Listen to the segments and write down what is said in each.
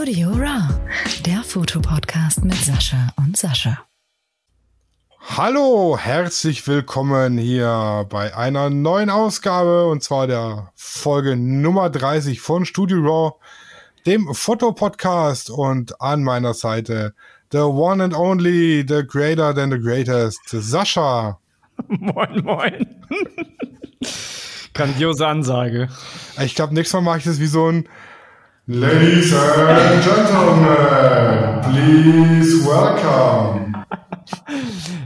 Studio Raw, der Fotopodcast mit Sascha und Sascha. Hallo, herzlich willkommen hier bei einer neuen Ausgabe und zwar der Folge Nummer 30 von Studio Raw, dem Fotopodcast und an meiner Seite the one and only, the greater than the greatest, Sascha. Moin, moin. Grandiose Ansage. Ich glaube, nächstes Mal mache ich das wie so ein Ladies and Gentlemen, please welcome.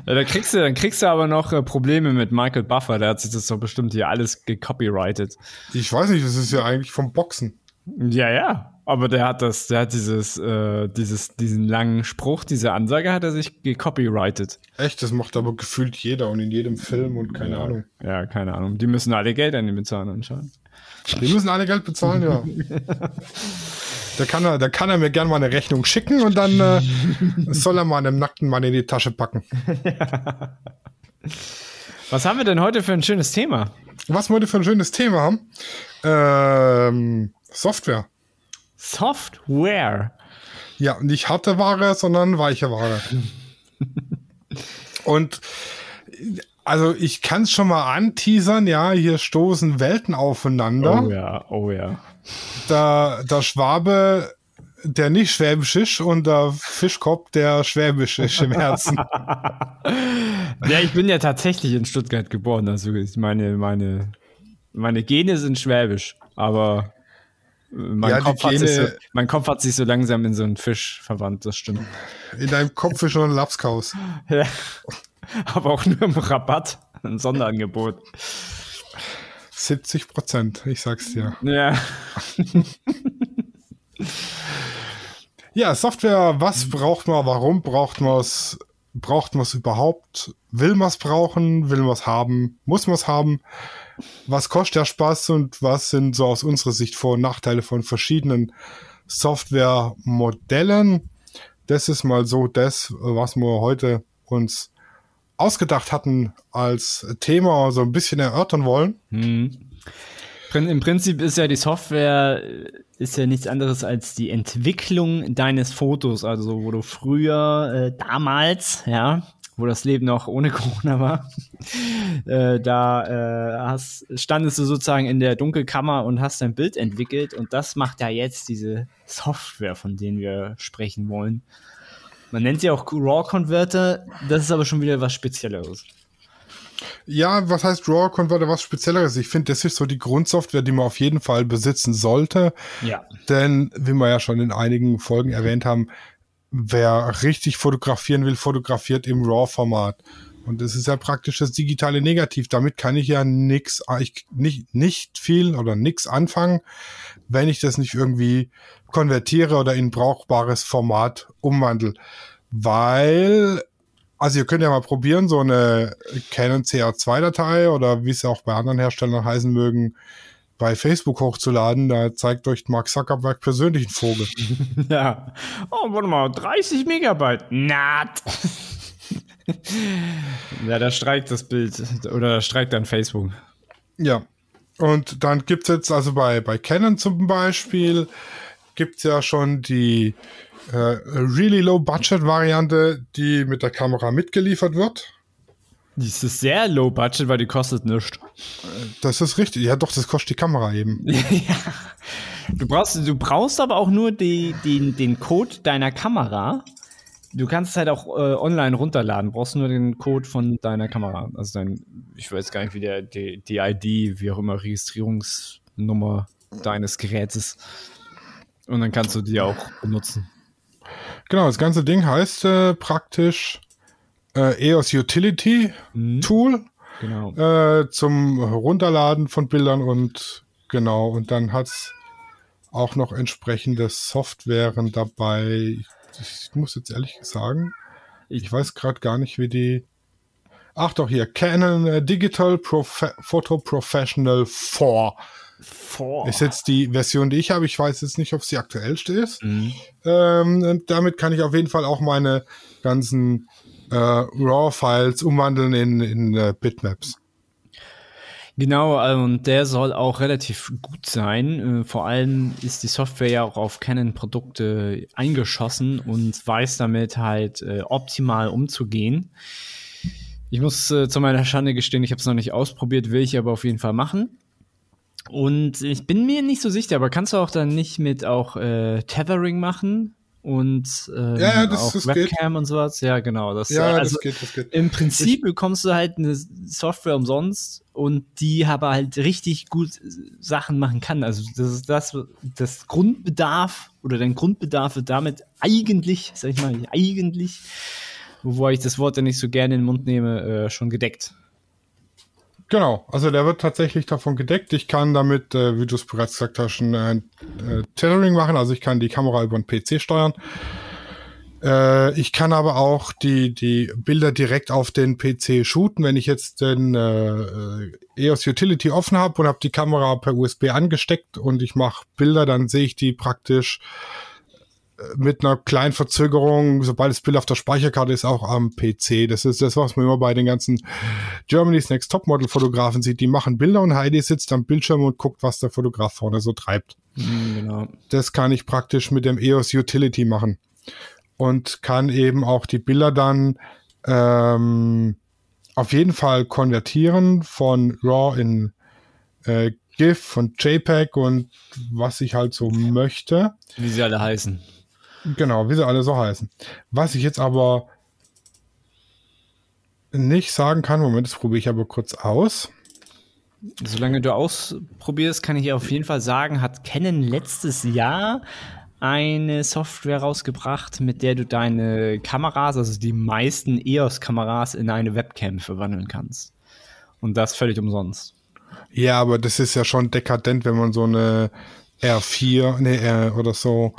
Ja, da kriegst du, dann kriegst du aber noch äh, Probleme mit Michael Buffer. Der hat sich das doch bestimmt hier alles gecopyrightet. Ich weiß nicht, das ist ja eigentlich vom Boxen. Ja, ja. Aber der hat das, der hat dieses, äh, dieses, diesen langen Spruch, diese Ansage hat er sich gecopyrightet. Echt, das macht aber gefühlt jeder und in jedem Film und keine ja. Ahnung. Ja, keine Ahnung. Die müssen alle Geld an ihn bezahlen anscheinend. Die müssen alle Geld bezahlen, ja. Da kann, er, da kann er mir gerne mal eine Rechnung schicken und dann äh, soll er mal einen nackten Mann in die Tasche packen. Was haben wir denn heute für ein schönes Thema? Was wir heute für ein schönes Thema haben? Ähm, Software. Software. Ja, nicht harte Ware, sondern weiche Ware. und also ich kann es schon mal anteasern, ja, hier stoßen Welten aufeinander. Oh ja, oh ja. Da, der Schwabe, der nicht schwäbisch ist und der Fischkopf, der schwäbisch ist im Herzen. ja, ich bin ja tatsächlich in Stuttgart geboren, also meine, meine, meine Gene sind schwäbisch, aber mein, ja, Kopf Gene, so, mein, Kopf hat sich so langsam in so einen Fisch verwandt, das stimmt. In deinem Kopf ist schon ein Lapskaus. ja. Aber auch nur im Rabatt, ein Sonderangebot. 70 Prozent, ich sag's dir. Ja. ja, Software, was braucht man, warum braucht man es, braucht man es überhaupt? Will man es brauchen, will man es haben, muss man es haben? Was kostet der Spaß und was sind so aus unserer Sicht Vor- und Nachteile von verschiedenen Softwaremodellen? Das ist mal so das, was wir heute uns ausgedacht hatten als Thema so ein bisschen erörtern wollen. Hm. Im Prinzip ist ja die Software ist ja nichts anderes als die Entwicklung deines Fotos, also wo du früher äh, damals, ja, wo das Leben noch ohne Corona war, äh, da äh, hast, standest du sozusagen in der Dunkelkammer und hast dein Bild entwickelt und das macht ja jetzt diese Software, von denen wir sprechen wollen. Man nennt sie auch RAW-Converter, das ist aber schon wieder was Spezielleres. Ja, was heißt RAW-Converter, was Spezielleres? Ich finde, das ist so die Grundsoftware, die man auf jeden Fall besitzen sollte. Ja. Denn, wie wir ja schon in einigen Folgen erwähnt haben, wer richtig fotografieren will, fotografiert im RAW-Format. Und das ist ja praktisch das digitale Negativ. Damit kann ich ja nix, ich, nicht, nicht viel oder nix anfangen, wenn ich das nicht irgendwie konvertiere oder in brauchbares Format umwandle. Weil, also ihr könnt ja mal probieren, so eine Canon CA2-Datei oder wie es auch bei anderen Herstellern heißen mögen, bei Facebook hochzuladen. Da zeigt euch Mark Zuckerberg persönlich einen Vogel. ja. Oh, warte mal, 30 Megabyte. Nat. ja, da streikt das Bild oder da streikt dann Facebook. Ja. Und dann gibt es jetzt also bei, bei Canon zum Beispiel gibt es ja schon die äh, Really Low Budget Variante, die mit der Kamera mitgeliefert wird. Die ist sehr low budget, weil die kostet nichts. Das ist richtig. Ja, doch, das kostet die Kamera eben. ja. Du brauchst, du brauchst aber auch nur die, die, den Code deiner Kamera. Du kannst es halt auch äh, online runterladen. Du brauchst nur den Code von deiner Kamera. Also dein, ich weiß gar nicht, wie der, die, die ID, wie auch immer, Registrierungsnummer deines Gerätes. Und dann kannst du die auch benutzen. Genau, das ganze Ding heißt äh, praktisch äh, EOS Utility mhm. Tool. Genau. Äh, zum Runterladen von Bildern und genau, und dann hat es auch noch entsprechende Softwaren dabei. Ich, ich muss jetzt ehrlich sagen, ich weiß gerade gar nicht, wie die. Ach doch, hier, Canon äh, Digital Profe Photo Professional 4 vor. Ist jetzt die Version, die ich habe. Ich weiß jetzt nicht, ob sie aktuellste ist. Mhm. Ähm, damit kann ich auf jeden Fall auch meine ganzen äh, RAW-Files umwandeln in, in uh, Bitmaps. Genau, äh, und der soll auch relativ gut sein. Äh, vor allem ist die Software ja auch auf Canon-Produkte eingeschossen und weiß damit halt äh, optimal umzugehen. Ich muss zu meiner Schande gestehen, ich habe es noch nicht ausprobiert, will ich aber auf jeden Fall machen. Und ich bin mir nicht so sicher, aber kannst du auch dann nicht mit auch äh, Tethering machen? Und ähm, ja, ja, das, auch das Webcam geht. und sowas. Ja, genau. Das, Ja, also das geht, das geht. Im Prinzip bekommst du halt eine Software umsonst und die aber halt richtig gut Sachen machen kann. Also das ist das, das Grundbedarf oder dein Grundbedarf wird damit eigentlich, sag ich mal, eigentlich, wobei ich das Wort ja nicht so gerne in den Mund nehme, äh, schon gedeckt. Genau, also der wird tatsächlich davon gedeckt. Ich kann damit, äh, wie du es bereits gesagt hast, ein äh, äh, Tethering machen. Also ich kann die Kamera über den PC steuern. Äh, ich kann aber auch die, die Bilder direkt auf den PC shooten. Wenn ich jetzt den äh, EOS Utility offen habe und habe die Kamera per USB angesteckt und ich mache Bilder, dann sehe ich die praktisch mit einer kleinen Verzögerung, sobald das Bild auf der Speicherkarte ist, auch am PC. Das ist das, was man immer bei den ganzen Germany's Next Topmodel Fotografen sieht. Die machen Bilder und Heidi sitzt am Bildschirm und guckt, was der Fotograf vorne so treibt. Mhm, genau. Das kann ich praktisch mit dem EOS Utility machen und kann eben auch die Bilder dann ähm, auf jeden Fall konvertieren von RAW in äh, GIF und JPEG und was ich halt so möchte. Wie sie alle heißen. Genau, wie sie alle so heißen. Was ich jetzt aber nicht sagen kann, Moment, das probiere ich aber kurz aus. Solange du ausprobierst, kann ich auf jeden Fall sagen, hat Canon letztes Jahr eine Software rausgebracht, mit der du deine Kameras, also die meisten EOS-Kameras, in eine Webcam verwandeln kannst. Und das völlig umsonst. Ja, aber das ist ja schon dekadent, wenn man so eine R4 nee, oder so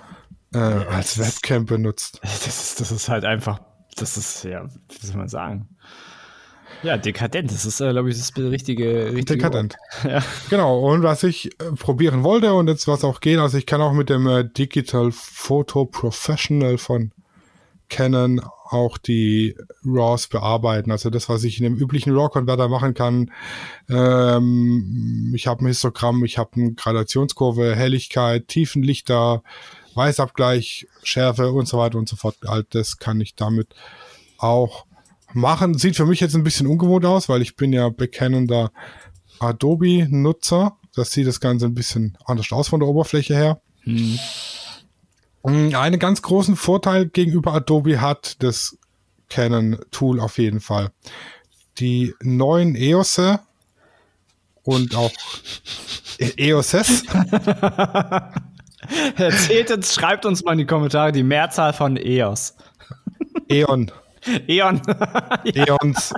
äh, als Webcam benutzt. Das ist, das ist halt einfach, das ist, ja, wie soll man sagen? Ja, dekadent, das ist, äh, glaube ich, das richtige, richtige Dekadent. Ja. Genau, und was ich äh, probieren wollte und jetzt was auch geht, also ich kann auch mit dem äh, Digital Photo Professional von Canon auch die RAWs bearbeiten. Also das, was ich in dem üblichen RAW-Converter machen kann. Ähm, ich habe ein Histogramm, ich habe eine Gradationskurve, Helligkeit, Tiefenlichter, Weißabgleich, Schärfe und so weiter und so fort. All das kann ich damit auch machen. Sieht für mich jetzt ein bisschen ungewohnt aus, weil ich bin ja bekennender Adobe-Nutzer. Das sieht das Ganze ein bisschen anders aus von der Oberfläche her. Hm. Einen ganz großen Vorteil gegenüber Adobe hat das Canon Tool auf jeden Fall. Die neuen EOS und auch EOSs. Erzählt uns, schreibt uns mal in die Kommentare die Mehrzahl von EOS. Eon. Eon. Eons.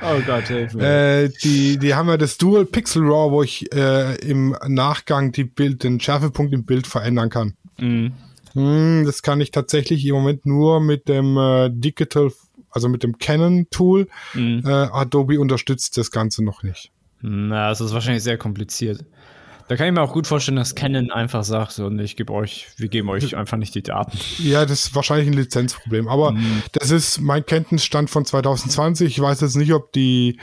Oh Gott, hilf mir. Äh, die, die haben ja das Dual Pixel RAW, wo ich äh, im Nachgang die Bild, den Schärfepunkt im Bild verändern kann. Hm, das kann ich tatsächlich im Moment nur mit dem äh, Digital, also mit dem Canon Tool. Mhm. Äh, Adobe unterstützt das Ganze noch nicht. Na, das ist wahrscheinlich sehr kompliziert. Da kann ich mir auch gut vorstellen, dass Canon einfach sagt, so, und ich gebe euch, wir geben euch einfach nicht die Daten. Ja, das ist wahrscheinlich ein Lizenzproblem. Aber Mhm. das ist mein Kenntnisstand von 2020. Ich weiß jetzt nicht, ob die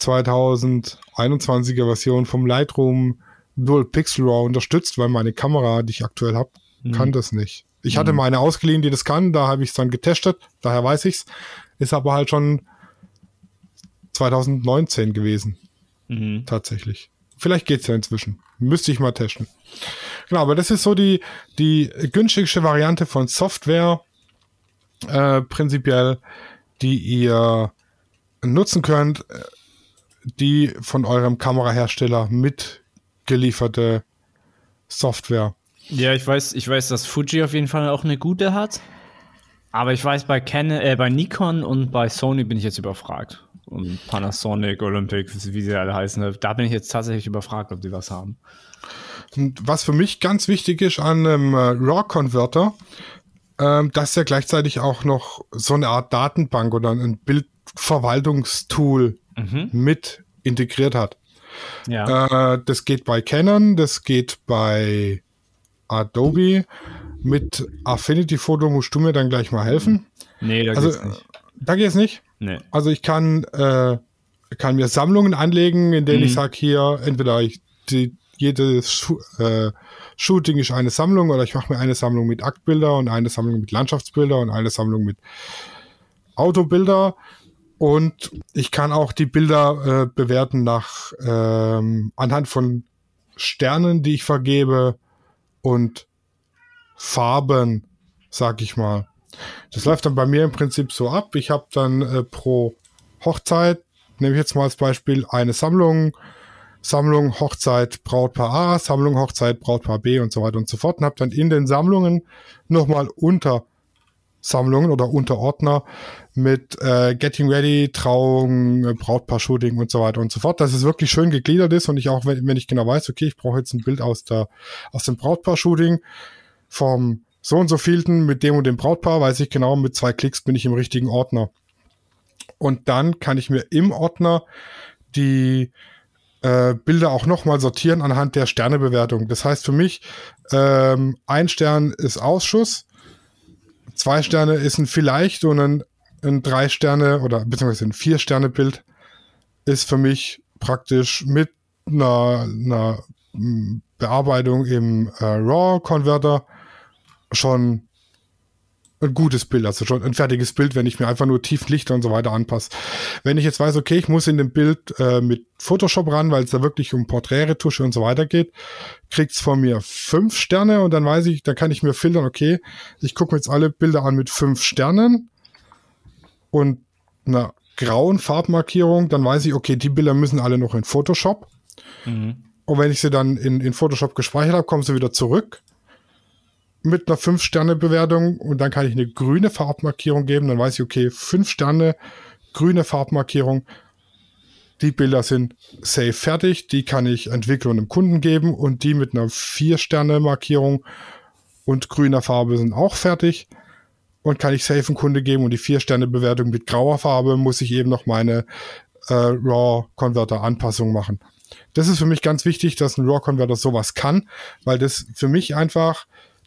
2021er Version vom Lightroom Dual Pixel RAW unterstützt, weil meine Kamera, die ich aktuell habe, Mhm. kann das nicht. Ich hatte meine ausgeliehen, die das kann, da habe ich es dann getestet, daher weiß ich's. Ist aber halt schon 2019 gewesen, Mhm. tatsächlich. Vielleicht geht's ja inzwischen. Müsste ich mal testen. Genau, aber das ist so die, die günstigste Variante von Software, äh, prinzipiell, die ihr nutzen könnt, äh, die von eurem Kamerahersteller mitgelieferte Software. Ja, ich weiß, ich weiß, dass Fuji auf jeden Fall auch eine gute hat. Aber ich weiß, bei Canon, äh, bei Nikon und bei Sony bin ich jetzt überfragt. Und Panasonic, Olympic, wie sie alle heißen, da bin ich jetzt tatsächlich überfragt, ob die was haben. Und was für mich ganz wichtig ist an einem äh, RAW-Converter, ähm, dass er gleichzeitig auch noch so eine Art Datenbank oder ein Bildverwaltungstool mit integriert hat. Ja. Äh, das geht bei Canon, das geht bei Adobe. Mit Affinity Photo musst du mir dann gleich mal helfen. nee, da Also, geht's nicht. da geht es nicht. Nee. Also ich kann äh, kann mir Sammlungen anlegen, in denen mhm. ich sage, hier, entweder ich, die, jedes äh, Shooting ist eine Sammlung oder ich mache mir eine Sammlung mit Aktbilder und eine Sammlung mit Landschaftsbilder und eine Sammlung mit Autobilder. Und ich kann auch die Bilder äh, bewerten nach ähm, anhand von Sternen, die ich vergebe und Farben, sag ich mal. Das läuft dann bei mir im Prinzip so ab. Ich habe dann äh, pro Hochzeit, nehme ich jetzt mal als Beispiel, eine Sammlung, Sammlung Hochzeit Brautpaar A, Sammlung Hochzeit Brautpaar B und so weiter und so fort und habe dann in den Sammlungen nochmal unter Sammlungen oder Unterordner mit äh, Getting Ready, Trauung, äh, Brautpaar-Shooting und so weiter und so fort, dass es wirklich schön gegliedert ist und ich auch, wenn, wenn ich genau weiß, okay, ich brauche jetzt ein Bild aus der aus dem Brautpaar-Shooting vom so und so vielten mit dem und dem Brautpaar, weiß ich genau, mit zwei Klicks bin ich im richtigen Ordner. Und dann kann ich mir im Ordner die äh, Bilder auch nochmal sortieren anhand der Sternebewertung. Das heißt für mich, ähm, ein Stern ist Ausschuss, zwei Sterne ist ein vielleicht und ein, ein drei Sterne oder beziehungsweise ein vier Sterne Bild ist für mich praktisch mit einer, einer Bearbeitung im äh, RAW Converter schon ein gutes Bild, also schon ein fertiges Bild, wenn ich mir einfach nur Tieflichter und so weiter anpasse. Wenn ich jetzt weiß, okay, ich muss in dem Bild äh, mit Photoshop ran, weil es da wirklich um Porträtretusche und so weiter geht, kriegt's von mir fünf Sterne und dann weiß ich, dann kann ich mir filtern, okay, ich gucke mir jetzt alle Bilder an mit fünf Sternen und einer grauen Farbmarkierung, dann weiß ich, okay, die Bilder müssen alle noch in Photoshop. Mhm. Und wenn ich sie dann in, in Photoshop gespeichert habe, kommen sie wieder zurück mit einer 5-Sterne-Bewertung und dann kann ich eine grüne Farbmarkierung geben. Dann weiß ich, okay, 5 Sterne, grüne Farbmarkierung. Die Bilder sind safe fertig. Die kann ich Entwickler und Kunden geben und die mit einer 4-Sterne-Markierung und grüner Farbe sind auch fertig. Und kann ich safe einen Kunde geben und die 4-Sterne-Bewertung mit grauer Farbe muss ich eben noch meine äh, RAW-Converter-Anpassung machen. Das ist für mich ganz wichtig, dass ein RAW-Converter sowas kann, weil das für mich einfach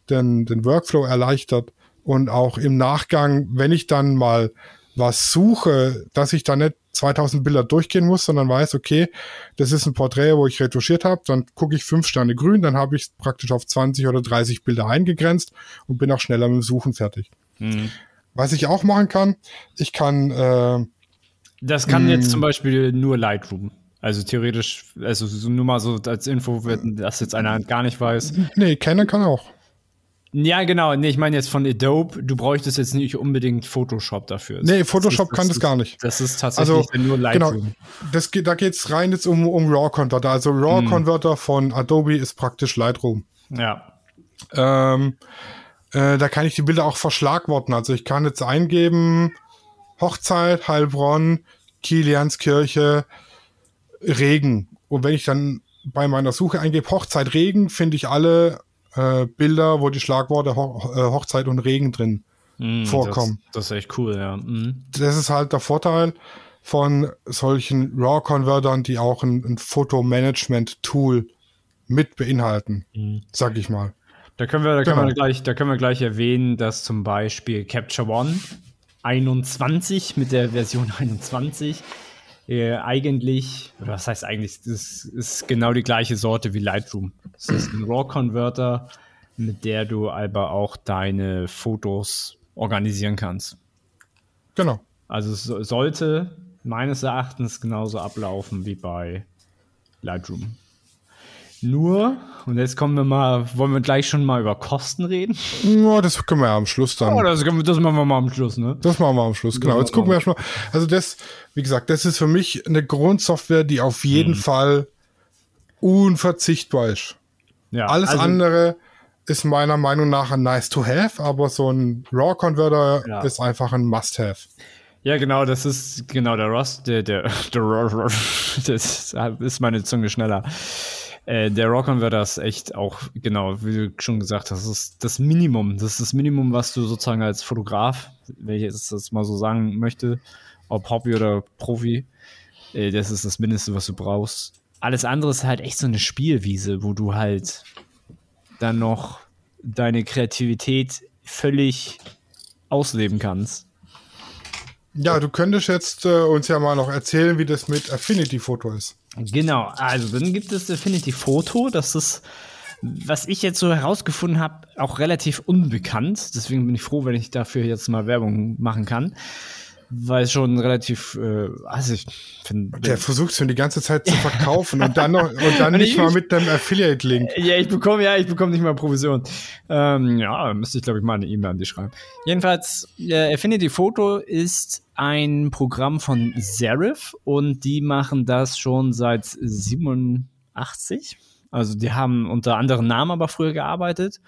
den, den Workflow erleichtert und auch im Nachgang, wenn ich dann mal was suche, dass ich da nicht 2000 Bilder durchgehen muss, sondern weiß, okay, das ist ein Porträt, wo ich retuschiert habe, dann gucke ich fünf Sterne grün, dann habe ich praktisch auf 20 oder 30 Bilder eingegrenzt und bin auch schneller mit dem Suchen fertig. Mhm. Was ich auch machen kann, ich kann äh, Das kann jetzt zum Beispiel nur Lightroom. Also theoretisch, also nur mal so als Info, wenn das jetzt einer gar nicht weiß. Nee, Canon kann auch. Ja, genau. Nee, ich meine jetzt von Adobe, du bräuchtest jetzt nicht unbedingt Photoshop dafür. Nee, Photoshop das ist, kann das, das, gar nicht. Das ist tatsächlich also, nur Lightroom. Genau, das geht, da geht's rein jetzt um, um RAW-Converter. Also RAW-Converter hm. von Adobe ist praktisch Lightroom. Ja. Ähm, äh, da kann ich die Bilder auch verschlagworten. Also ich kann jetzt eingeben, Hochzeit, Heilbronn, Kilianskirche, Regen. Und wenn ich dann bei meiner Suche eingebe Hochzeit Regen, finde ich alle äh, Bilder, wo die Schlagworte Ho äh, Hochzeit und Regen drin mm, vorkommen. Das, das, ist echt cool, ja. Mm. Das ist halt der Vorteil von solchen RAW-Convertern, die auch ein, ein Fotomanagement-Tool mit beinhalten, mm. sag ich mal. Da können wir, da genau. können wir gleich, da können wir gleich erwähnen, dass zum Beispiel Capture One 21 mit der Version 21 äh, eigentlich, oder was heißt eigentlich, das ist genau die gleiche Sorte wie Lightroom. Das ist ein RAW-Converter, mit der du aber auch deine Fotos organisieren kannst. Genau. Also es sollte meines Erachtens genauso ablaufen wie bei Lightroom. Nur, und jetzt kommen wir mal, wollen wir gleich schon mal über Kosten reden? Ja, das können wir ja am Schluss dann. Oh, das, das machen wir mal am Schluss, ne? Das machen wir am Schluss, genau. Jetzt gucken wir erstmal. Also das, wie gesagt, das ist für mich eine Grundsoftware, die auf jeden hm. Fall unverzichtbar ist. Ja, Alles also, andere ist meiner Meinung nach ein nice to have, aber so ein RAW-Converter ja. ist einfach ein Must-have. Ja, genau, das ist genau der Rust, der, der, der, das ist meine Zunge schneller. Äh, der Rockon wird das echt auch, genau, wie du schon gesagt hast, das ist das Minimum. Das ist das Minimum, was du sozusagen als Fotograf, wenn ich jetzt das mal so sagen möchte, ob Hobby oder Profi, äh, das ist das Mindeste, was du brauchst. Alles andere ist halt echt so eine Spielwiese, wo du halt dann noch deine Kreativität völlig ausleben kannst. Ja, du könntest jetzt äh, uns ja mal noch erzählen, wie das mit Affinity Photo ist. Genau, also dann gibt es Affinity Photo, das ist, was ich jetzt so herausgefunden habe, auch relativ unbekannt. Deswegen bin ich froh, wenn ich dafür jetzt mal Werbung machen kann weil es schon relativ, äh, also ich finde. Der versucht es schon die ganze Zeit zu verkaufen und dann noch, und dann nicht mal mit einem Affiliate-Link. Ja, ich bekomme, ja, ich bekomme nicht mal Provision. Ähm, ja, müsste ich, glaube ich, mal eine E-Mail an dich schreiben. Jedenfalls, äh, Affinity Photo ist ein Programm von Serif und die machen das schon seit 87. Also die haben unter anderen Namen aber früher gearbeitet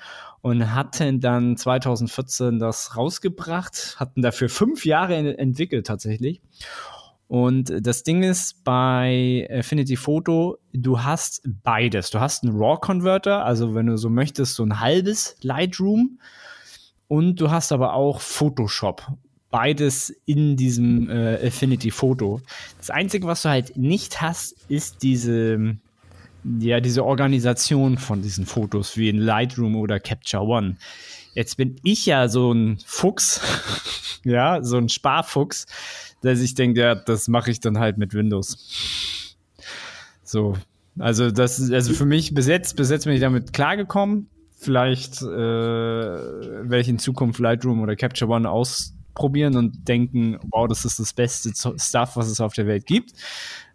und hatten dann 2014 das rausgebracht, hatten dafür fünf Jahre entwickelt tatsächlich. Und das Ding ist bei Affinity Photo, du hast beides. Du hast einen RAW-Converter, also wenn du so möchtest, so ein halbes Lightroom. Und du hast aber auch Photoshop. Beides in diesem äh, Affinity Photo. Das Einzige, was du halt nicht hast, ist diese ja, diese Organisation von diesen Fotos wie in Lightroom oder Capture One. Jetzt bin ich ja so ein Fuchs, ja, so ein Sparfuchs, der sich denkt, ja, das mache ich dann halt mit Windows. So, also das, also für mich bis jetzt, bis jetzt bin ich damit klargekommen. Vielleicht äh, werde ich in Zukunft Lightroom oder Capture One ausprobieren und denken, wow, das ist das beste Stuff, was es auf der Welt gibt.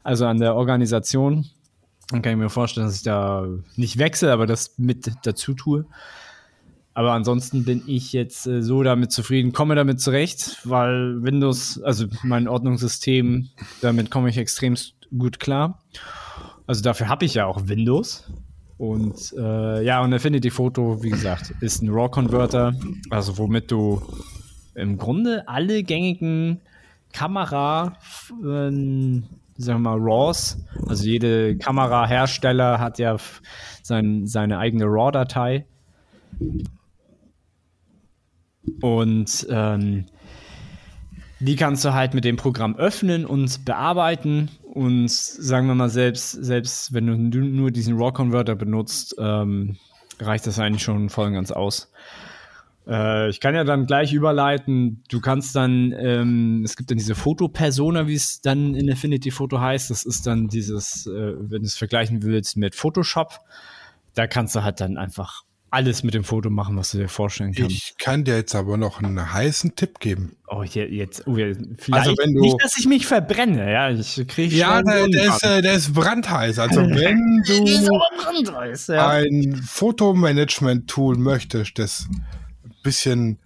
Also an der Organisation dann kann ich mir vorstellen, dass ich da nicht wechsle, aber das mit dazu tue. Aber ansonsten bin ich jetzt äh, so damit zufrieden, komme damit zurecht, weil Windows, also mein Ordnungssystem, damit komme ich extrem gut klar. Also dafür habe ich ja auch Windows. Und äh, ja, und Affinity Photo, wie gesagt, ist ein RAW-Converter, also womit du im Grunde alle gängigen Kamera, äh, sagen wir mal, RAWs. Also jede Kamerahersteller hat ja sein, seine eigene RAW-Datei. Und ähm, die kannst du halt mit dem Programm öffnen und bearbeiten. Und sagen wir mal, selbst, selbst wenn du nur diesen RAW-Converter benutzt, ähm, reicht das eigentlich schon voll und ganz aus. Äh, ich kann ja dann gleich überleiten. Du kannst dann, ähm, es gibt dann diese Fotopersona, wie es dann in Affinity Photo heißt. Das ist dann dieses, äh, wenn du es vergleichen willst mit Photoshop, da kannst du halt dann einfach alles mit dem Foto machen, was du dir vorstellen kannst. Ich kann dir jetzt aber noch einen heißen Tipp geben. Oh, jetzt, oh, vielleicht also wenn du, nicht, dass ich mich verbrenne, ja, ich kriege Ja, der, der, ist, äh, der ist brandheiß. Also wenn du ja. ein Fotomanagement-Tool möchtest, das bisschen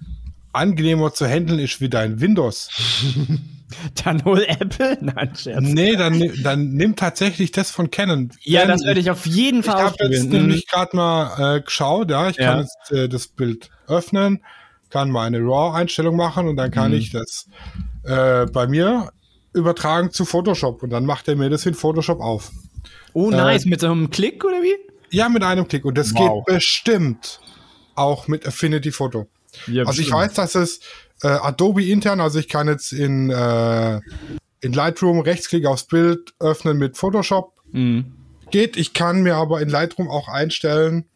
angenehmer zu handeln ist wie dein Windows. dann hol Apple? Nein, Scherz. Nee, dann, dann nimm tatsächlich das von Canon. Ja, das werde ich auf jeden Fall Ich habe jetzt nämlich gerade mal äh, geschaut, ja, ich ja. kann jetzt äh, das Bild öffnen, kann mal eine RAW-Einstellung machen und dann kann mhm. ich das äh, bei mir übertragen zu Photoshop und dann macht er mir das in Photoshop auf. Oh, nice, äh, mit so einem Klick oder wie? Ja, mit einem Klick und das wow. geht bestimmt auch mit Affinity Photo. Ja, also ich weiß, dass es äh, Adobe intern, also ich kann jetzt in, äh, in Lightroom Rechtsklick aufs Bild öffnen mit Photoshop. Mhm. Geht, ich kann mir aber in Lightroom auch einstellen,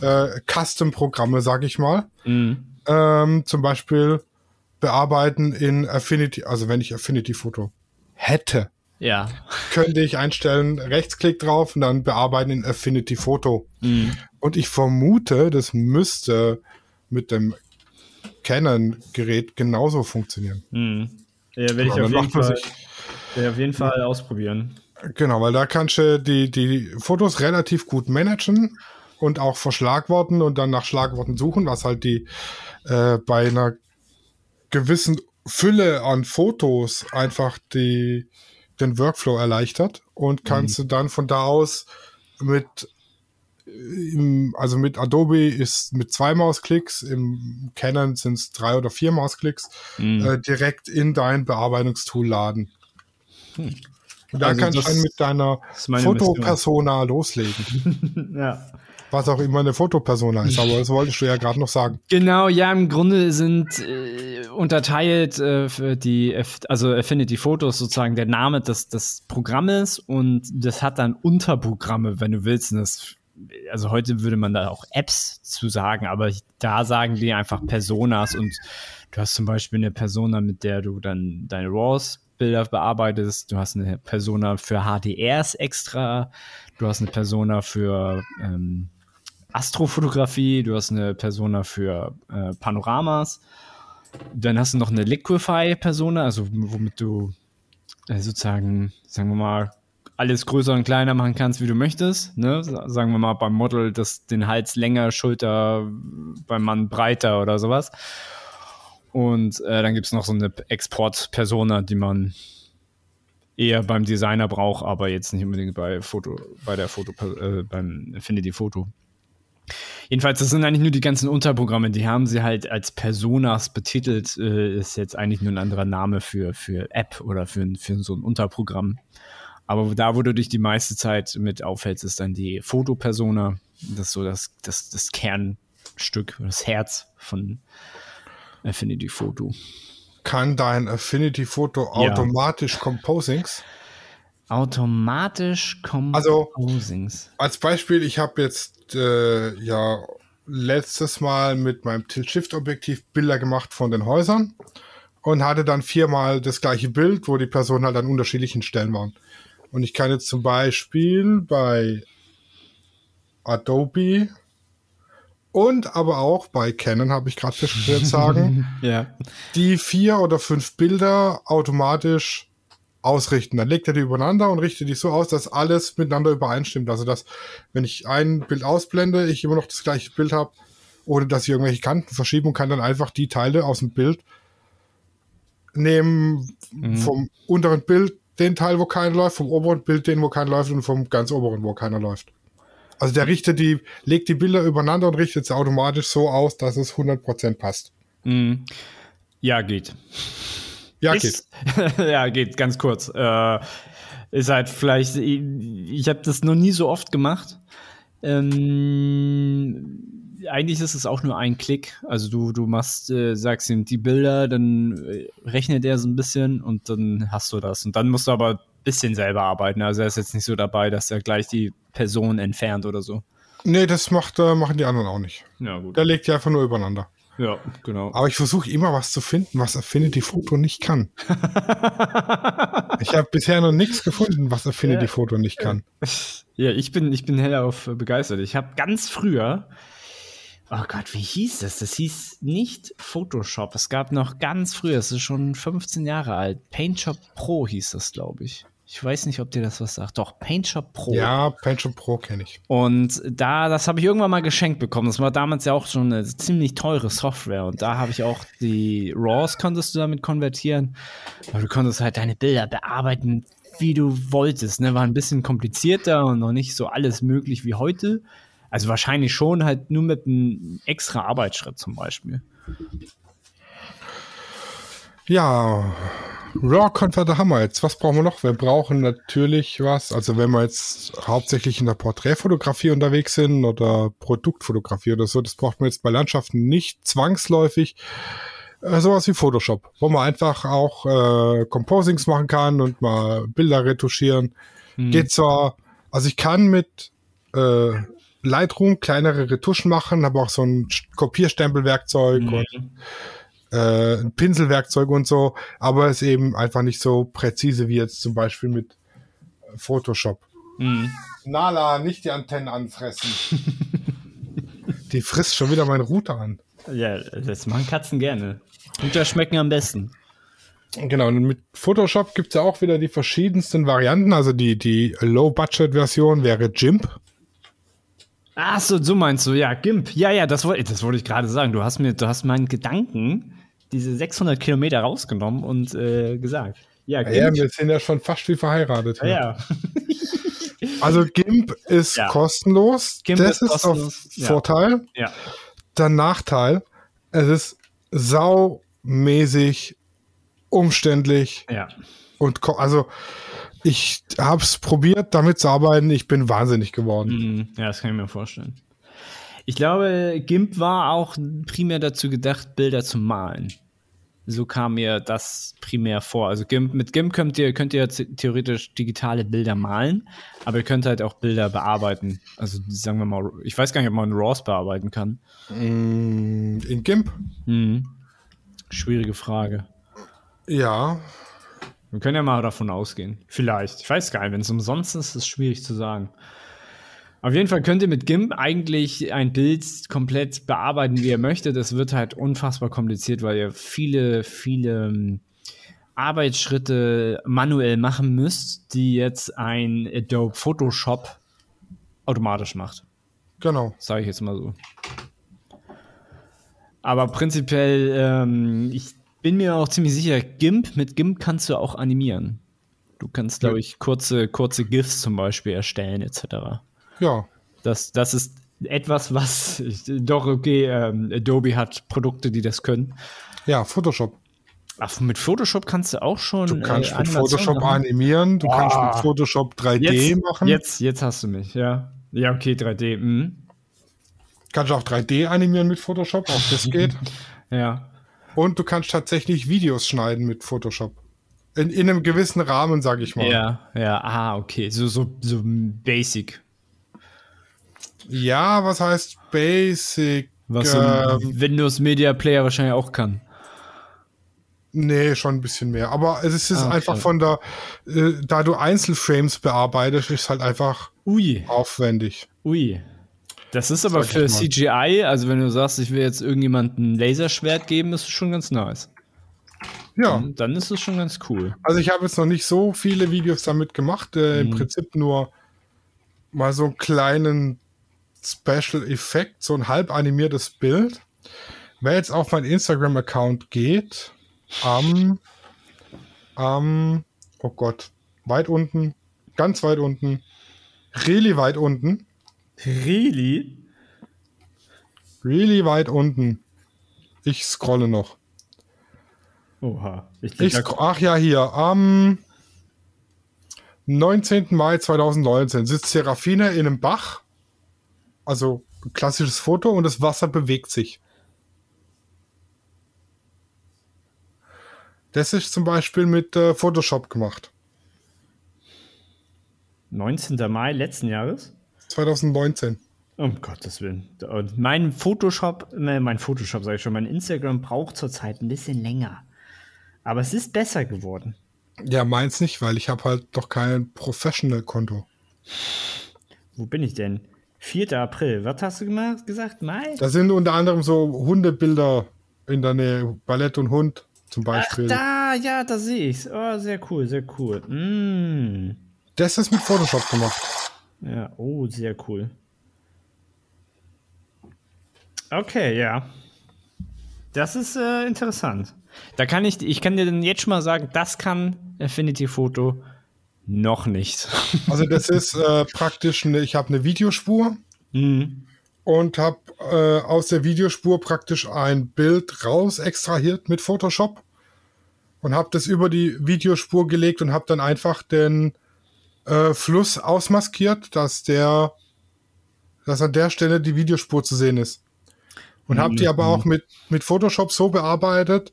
äh, Custom-Programme, sag ich mal. Mhm. Ähm, zum Beispiel bearbeiten in Affinity, also wenn ich Affinity Photo hätte, ja. könnte ich einstellen, Rechtsklick drauf und dann bearbeiten in Affinity Photo. Mhm. Und ich vermute, das müsste mit dem Canon-Gerät genauso funktionieren. Mhm. Ja, werde ich auf jeden, Fall, ich auf jeden Fall ausprobieren. Genau, weil da kannst du die, die Fotos relativ gut managen und auch verschlagworten und dann nach Schlagworten suchen, was halt die äh, bei einer gewissen Fülle an Fotos einfach die den Workflow erleichtert und kannst mhm. du dann von da aus mit im, also mit Adobe ist mit zwei Mausklicks, im Canon sind es drei oder vier Mausklicks, mhm. äh, direkt in dein Bearbeitungstool laden. Hm. Und da also kannst du dann mit deiner Fotopersona loslegen. ja was auch immer eine Fotopersona ist, aber das wolltest du ja gerade noch sagen. Genau, ja, im Grunde sind äh, unterteilt äh, die, also Affinity Photos sozusagen der Name des, des Programmes und das hat dann Unterprogramme, wenn du willst. Und das also heute würde man da auch Apps zu sagen, aber da sagen die einfach Personas und du hast zum Beispiel eine Persona, mit der du dann deine RAWs-Bilder bearbeitest, du hast eine Persona für HDRs extra, du hast eine Persona für ähm, Astrofotografie, du hast eine Persona für äh, Panoramas, dann hast du noch eine Liquify-Persona, also womit du äh, sozusagen, sagen wir mal, alles größer und kleiner machen kannst, wie du möchtest. Ne? Sagen wir mal beim Model das, den Hals länger, Schulter beim Mann breiter oder sowas. Und äh, dann gibt es noch so eine Export-Persona, die man eher beim Designer braucht, aber jetzt nicht unbedingt bei Foto, bei der Foto, äh, beim Infinity Foto. Jedenfalls, das sind eigentlich nur die ganzen Unterprogramme, die haben sie halt als Personas betitelt, äh, ist jetzt eigentlich nur ein anderer Name für, für App oder für, für so ein Unterprogramm. Aber da, wo du dich die meiste Zeit mit aufhältst, ist dann die Fotopersona. Das ist so das, das, das Kernstück, das Herz von Affinity Photo. Kann dein Affinity Photo Ja. automatisch Composings? Automatisch Also- Composings. Als Beispiel, ich habe jetzt äh, ja letztes Mal mit meinem Tilt-Shift-Objektiv Bilder gemacht von den Häusern und hatte dann viermal das gleiche Bild, wo die Personen halt an unterschiedlichen Stellen waren. Und ich kann jetzt zum Beispiel bei Adobe und aber auch bei Canon, habe ich gerade festgestellt, sagen, ja. die vier oder fünf Bilder automatisch ausrichten. Dann legt er die übereinander und richtet die so aus, dass alles miteinander übereinstimmt. Also dass, wenn ich ein Bild ausblende, ich immer noch das gleiche Bild habe, ohne dass ich irgendwelche Kanten verschiebe und kann dann einfach die Teile aus dem Bild nehmen, vom unteren Bild den Teil, wo keiner läuft, vom oberen Bild den, wo keiner läuft und vom ganz oberen, wo keiner läuft. Also der richtet die, legt die Bilder übereinander und richtet sie automatisch so aus, dass es 100% passt. Mhm. Ja, geht. Ja, geht. Ist, ja, geht, ganz kurz. Äh, ist halt vielleicht, ich, ich habe das noch nie so oft gemacht. Ähm, eigentlich ist es auch nur ein Klick. Also du, du machst, äh, sagst ihm die Bilder, dann äh, rechnet er so ein bisschen und dann hast du das. Und dann musst du aber ein bisschen selber arbeiten. Also er ist jetzt nicht so dabei, dass er gleich die Person entfernt oder so. Nee, das macht, äh, machen die anderen auch nicht. Ja, gut. Der legt die einfach nur übereinander. Ja, genau. Aber ich versuche immer was zu finden, was Affinity Photo nicht kann. ich habe bisher noch nichts gefunden, was Affinity Ja. Photo nicht kann. Ja, ich bin, ich bin hellauf begeistert. Ich habe ganz früher, oh Gott, wie hieß das? Das hieß nicht Photoshop. Es gab noch ganz früher, es ist schon 15 Jahre alt. PaintShop Pro hieß das, glaube ich. Ich weiß nicht, ob dir das was sagt. Doch, PaintShop Pro. Ja, Pension Pro kenne ich. Und da, das habe ich irgendwann mal geschenkt bekommen. Das war damals ja auch schon eine ziemlich teure Software. Und da habe ich auch die RAWs konntest du damit konvertieren. Aber du konntest halt deine Bilder bearbeiten, wie du wolltest. Ne? War ein bisschen komplizierter und noch nicht so alles möglich wie heute. Also wahrscheinlich schon halt nur mit einem extra Arbeitsschritt zum Beispiel. Ja, Raw Converter haben wir jetzt. Was brauchen wir noch? Wir brauchen natürlich was. Also wenn wir jetzt hauptsächlich in der Porträtfotografie unterwegs sind oder Produktfotografie oder so, das braucht man jetzt bei Landschaften nicht zwangsläufig. Äh, sowas wie Photoshop, wo man einfach auch äh, Composings machen kann und mal Bilder retuschieren. Geht zwar, also ich kann mit äh, Lightroom kleinere Retuschen machen, habe auch so ein Kopierstempelwerkzeug und äh, ein Pinselwerkzeug und so, aber ist eben einfach nicht so präzise wie jetzt zum Beispiel mit äh, Photoshop. Mhm. Nala, nicht die Antennen anfressen. die frisst schon wieder meinen Router an. Ja, das machen Katzen gerne. Und das schmecken am besten. Genau, und mit Photoshop gibt's ja auch wieder die verschiedensten Varianten. Also die, die Low-Budget-Version wäre GIMP. Ach so, so meinst du, ja, GIMP. Ja, ja, das wollte das wollte ich gerade sagen. Du hast mir, du hast meinen Gedanken, diese 600 Kilometer rausgenommen und äh, gesagt. Ja, Ja, GIMP. wir sind ja schon fast wie verheiratet. hier. Ja, Also GIMP ist Ja. kostenlos. GIMP das ist ist, kostenlos, auf ja. Vorteil. ja. Der Nachteil, es ist saumäßig umständlich Ja. und also ich habe es probiert, damit zu arbeiten. Ich bin wahnsinnig geworden. Mhm. Ja, das kann ich mir vorstellen. Ich glaube, GIMP war auch primär dazu gedacht, Bilder zu malen. So kam mir das primär vor. Also GIMP, mit GIMP könnt ihr, könnt ihr theoretisch digitale Bilder malen, aber ihr könnt halt auch Bilder bearbeiten. Also sagen wir mal, ich weiß gar nicht, ob man RAWs bearbeiten kann. Mm, In GIMP? Hm. Schwierige Frage. Ja. Wir können ja mal davon ausgehen. Vielleicht. Ich weiß gar nicht, wenn es umsonst ist, ist es schwierig zu sagen. Auf jeden Fall könnt ihr mit GIMP eigentlich ein Bild komplett bearbeiten, wie ihr möchtet. Das wird halt unfassbar kompliziert, weil ihr viele, viele ähm, Arbeitsschritte manuell machen müsst, die jetzt ein Adobe Photoshop automatisch macht. Genau. Sage ich jetzt mal so. Aber prinzipiell, ähm, ich bin mir auch ziemlich sicher, GIMP, mit GIMP kannst du auch animieren. Du kannst, glaube ich, kurze, kurze GIFs zum Beispiel erstellen, etc. Ja. Das, das ist etwas, was doch okay, ähm, Adobe hat Produkte, die das können. Ja, Photoshop. Ach, mit Photoshop kannst du auch schon. Du kannst äh, mit Photoshop machen. animieren, du Boah. kannst mit Photoshop 3D jetzt, machen. Jetzt, jetzt hast du mich, ja. Ja, okay, 3D. Mhm. Kannst auch 3D animieren mit Photoshop, auch das geht. Ja. Und du kannst tatsächlich Videos schneiden mit Photoshop. In, in einem gewissen Rahmen, sage ich mal. Ja, ja, ah, okay. So, so, so basic. Ja, was heißt Basic? Was so Ähm, ein Windows Media Player wahrscheinlich auch kann. Nee, schon ein bisschen mehr. Aber es ist Ah, okay. einfach von der, äh, da du Einzelframes bearbeitest, ist halt einfach Ui, aufwendig. ui. Das ist aber für. CGI, also wenn du sagst, ich will jetzt irgendjemandem ein Laserschwert geben, ist es schon ganz nice. Ja, Dann ist es schon ganz cool. also ich habe jetzt noch nicht so viele Videos damit gemacht. Äh, Im Mhm. Prinzip nur mal so einen kleinen Special Effekt, so ein halb animiertes Bild. Wer jetzt auf meinen Instagram-Account geht, am, am, oh Gott, weit unten, ganz weit unten, really weit unten, Really? really weit unten. Ich scrolle noch. Oha. Ich, Ich klick scro- ach ja, hier. Am 19. Mai 2019 sitzt Serafine in einem Bach. Also ein klassisches Foto und das Wasser bewegt sich. Das ist zum Beispiel mit äh, Photoshop gemacht. 19. Mai letzten Jahres? 2019. Um Gottes Willen. Und mein Photoshop, ne, mein Photoshop sage ich schon, mein Instagram braucht zurzeit ein bisschen länger. Aber es ist besser geworden. Ja, meins nicht, weil ich habe halt doch kein Professional-Konto. Wo bin ich denn? 4. April. Was hast du gemacht, gesagt? Mai? Da sind unter anderem so Hundebilder in der Nähe. Ballett und Hund zum Ach, Beispiel. da, ja, da sehe ich's. Oh, sehr cool, sehr cool. Mm. das ist mit Photoshop gemacht. Ja, oh, sehr cool. Okay, ja. Das ist äh, interessant. Da kann ich, ich kann dir dann jetzt schon mal sagen, das kann Affinity Photo noch nicht. Also das ist äh, praktisch, eine, ich habe eine Videospur Mhm. und habe äh, aus der Videospur praktisch ein Bild raus extrahiert mit Photoshop und habe das über die Videospur gelegt und habe dann einfach den äh, Fluss ausmaskiert, dass der, dass an der Stelle die Videospur zu sehen ist. Und habe die aber auch mit, mit Photoshop so bearbeitet,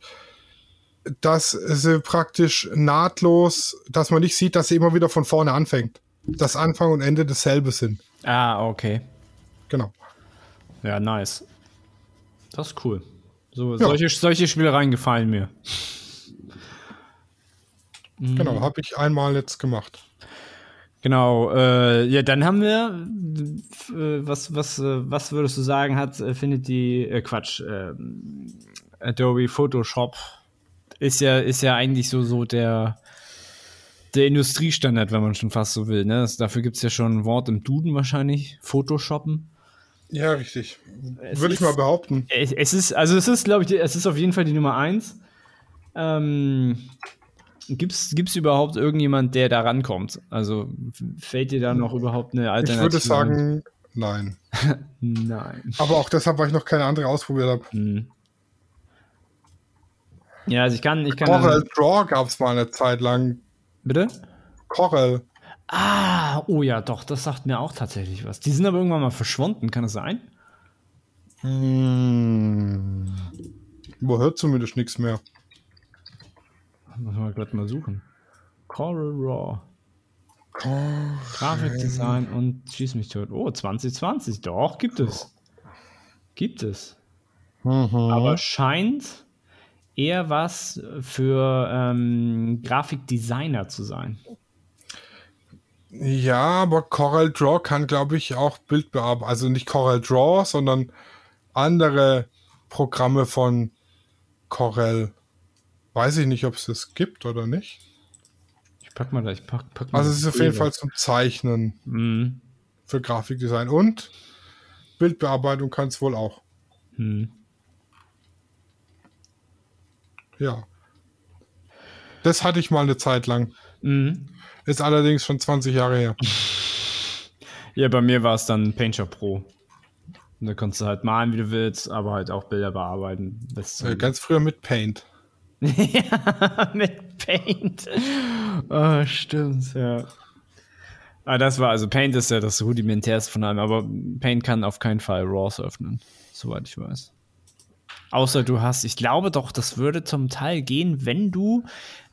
dass sie praktisch nahtlos, dass man nicht sieht, dass sie immer wieder von vorne anfängt. Dass Anfang und Ende dasselbe sind. Ah, okay. Genau. Ja, nice. Das ist cool. So, solche, solche Spielereien gefallen mir. Genau, habe ich einmal jetzt gemacht. Genau, äh, ja, dann haben wir, äh, was, was, äh, was würdest du sagen, hat Affinity, äh, Quatsch, ähm, Adobe Photoshop ist ja, ist ja eigentlich so, so der, der Industriestandard, wenn man schon fast so will, ne? Das, dafür gibt es ja schon ein Wort im Duden wahrscheinlich, Photoshoppen. Ja, richtig. Es Würde ich ist- mal behaupten. Es, es ist, also es ist, glaube ich, die- es ist auf jeden Fall die Nummer eins. Ähm, gibt's, gibt's überhaupt irgendjemand, der da rankommt? Also fällt dir da noch überhaupt eine Ich Alternative? würde ein? sagen, nein. nein. Aber auch deshalb, weil ich noch keine andere ausprobiert habe. Hm. Ja, also ich kann, ich kann. Corel Draw gab es mal eine Zeit lang. bitte? Corel. Ah, oh ja, doch, das sagt mir auch tatsächlich was. Die sind aber irgendwann mal verschwunden, kann das sein? Hm. Man hört zumindest nichts mehr. Muss man gerade mal suchen. Coral Raw. Grafikdesign und Schieß mich tot. Oh, 2020. Doch, gibt es. Gibt es. Mhm. Aber scheint eher was für ähm, Grafikdesigner zu sein. Ja, aber Corel Draw kann, glaube ich, auch Bildbearbeitung. Also nicht Corel Draw, sondern andere Programme von Corel. Weiß ich nicht, ob es das gibt oder nicht. Ich pack mal da, ich pack, pack mal Also es ist auf jeden. Fall zum Zeichnen Mhm. für Grafikdesign und Bildbearbeitung kann es wohl auch. Hm. Ja. Das hatte ich mal eine Zeit lang. Mhm. Ist allerdings schon 20 Jahre her. Ja, bei mir war es dann Painter Pro. Und da konntest du halt malen, wie du willst, aber halt auch Bilder bearbeiten. Äh, ganz früher mit Paint. ja, mit Paint. Oh, stimmt, ja. Ah, das war, also Paint ist ja das rudimentärste von allem, aber Paint kann auf keinen Fall RAWs öffnen, soweit ich weiß. Außer du hast, ich glaube doch, das würde zum Teil gehen, wenn du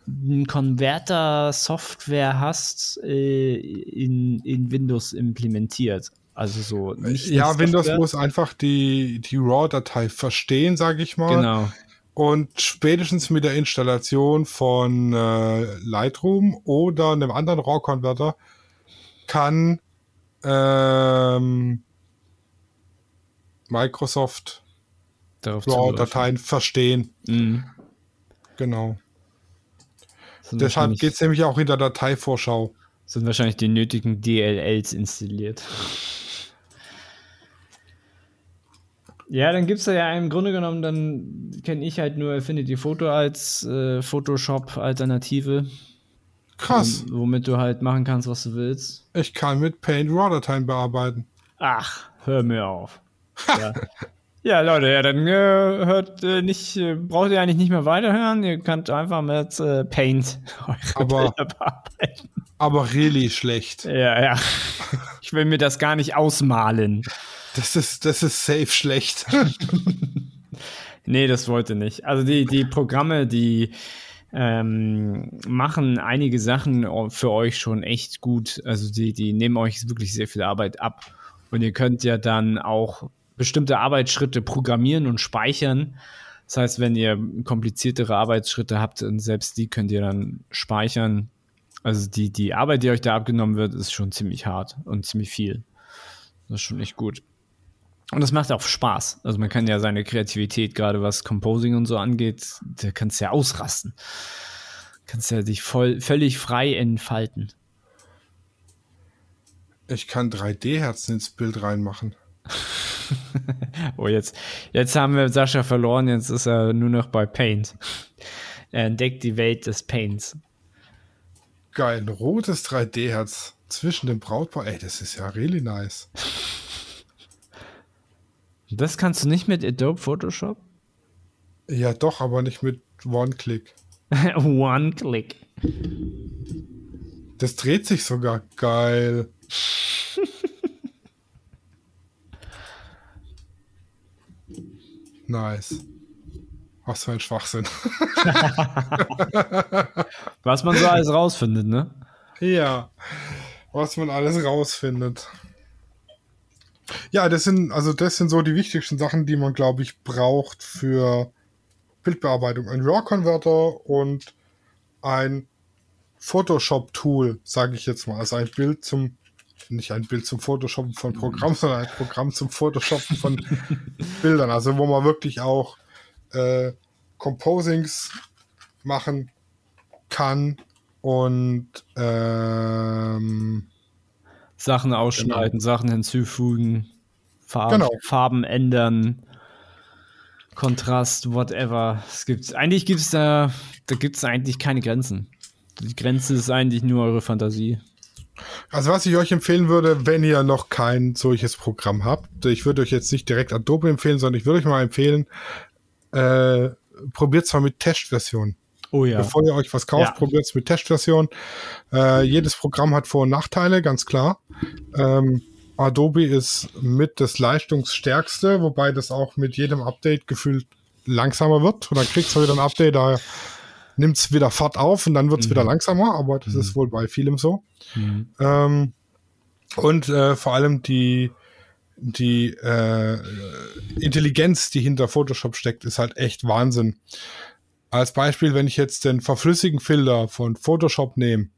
einen Converter-Software hast, äh, in, in Windows implementiert. Also so. nicht Ja, Windows muss einfach die, die RAW-Datei verstehen, sage ich mal. Genau. Und spätestens mit der Installation von äh, Lightroom oder einem anderen RAW-Converter kann ähm, Microsoft. RAW-Dateien verstehen. Mhm. Genau. Deshalb geht es nämlich auch in der Dateivorschau. sind wahrscheinlich die nötigen DLLs installiert. Ja, dann gibt es da ja im Grunde genommen, dann kenne ich halt nur Affinity Photo als äh, Photoshop-Alternative, Krass. wom- womit du halt machen kannst, was du willst. Ich kann mit Paint RAW-Dateien bearbeiten. Ach, hör mir auf. Ja, ja Leute, ja, dann äh, hört äh, nicht, äh, braucht ihr eigentlich nicht mehr weiterhören. Ihr könnt einfach mit äh, Paint eure Aber- Bilder bearbeiten. Aber really schlecht. Ja, ja. Ich will mir das gar nicht ausmalen. Das ist, das ist safe schlecht. Nee, das wollte nicht. Also die, die Programme, die ähm, machen einige Sachen für euch schon echt gut. Also die, die nehmen euch wirklich sehr viel Arbeit ab. Und ihr könnt ja dann auch bestimmte Arbeitsschritte programmieren und speichern. Das heißt, wenn ihr kompliziertere Arbeitsschritte habt, und selbst die könnt ihr dann speichern. Also die, die Arbeit, die euch da abgenommen wird, ist schon ziemlich hart und ziemlich viel. Das ist schon echt gut. Und das macht auch Spaß. Also man kann ja seine Kreativität, gerade was Composing und so angeht, da kannst du ja ausrasten. Kannst ja dich voll, völlig frei entfalten. Ich kann 3D-Herzen ins Bild reinmachen. Oh, jetzt, jetzt haben wir Sascha verloren, jetzt ist er nur noch bei Paint. Er entdeckt die Welt des Paints. Geil, ein rotes 3D-Herz zwischen dem Brautpaar. Ey, das ist ja really nice. Das kannst du nicht mit Adobe Photoshop? Ja, doch, aber nicht mit One-Click. One Click. Das dreht sich sogar geil. nice. Was für ein Schwachsinn. Was man so alles rausfindet, ne? Ja, was man alles rausfindet. Ja, das sind, also das sind so die wichtigsten Sachen, die man, glaube ich, braucht für Bildbearbeitung. Ein RAW-Converter und ein Photoshop-Tool, sage ich jetzt mal. Also ein Bild zum, nicht ein Bild zum Photoshoppen von Programmen, sondern ein Programm zum Photoshoppen von Bildern. Also wo man wirklich auch äh, Composings machen kann und ähm, Sachen ausschneiden, Sachen hinzufügen, Farben, Genau. Farben ändern, Kontrast, whatever. Es gibt, eigentlich gibt es da, da gibt es eigentlich keine Grenzen. Die Grenze ist eigentlich nur eure Fantasie. Also was ich euch empfehlen würde, wenn ihr noch kein solches Programm habt, ich würde euch jetzt nicht direkt Adobe empfehlen, sondern ich würde euch mal empfehlen, äh, probiert es mal mit Testversion. Oh ja. Bevor ihr euch was kauft, Ja. probiert es mit Testversion. Äh, jedes Programm hat Vor- und Nachteile, ganz klar. Ähm, Adobe ist mit das leistungsstärkste, wobei das auch mit jedem Update gefühlt langsamer wird. Und dann kriegst du wieder ein Update, da nimmt es wieder Fahrt auf und dann wird es mhm. wieder langsamer, aber das mhm. ist wohl bei vielem so. Mhm. Ähm, und äh, vor allem die, die äh, Intelligenz, die hinter Photoshop steckt, ist halt echt Wahnsinn. Als Beispiel, wenn ich jetzt den verflüssigen Filter von Photoshop nehme,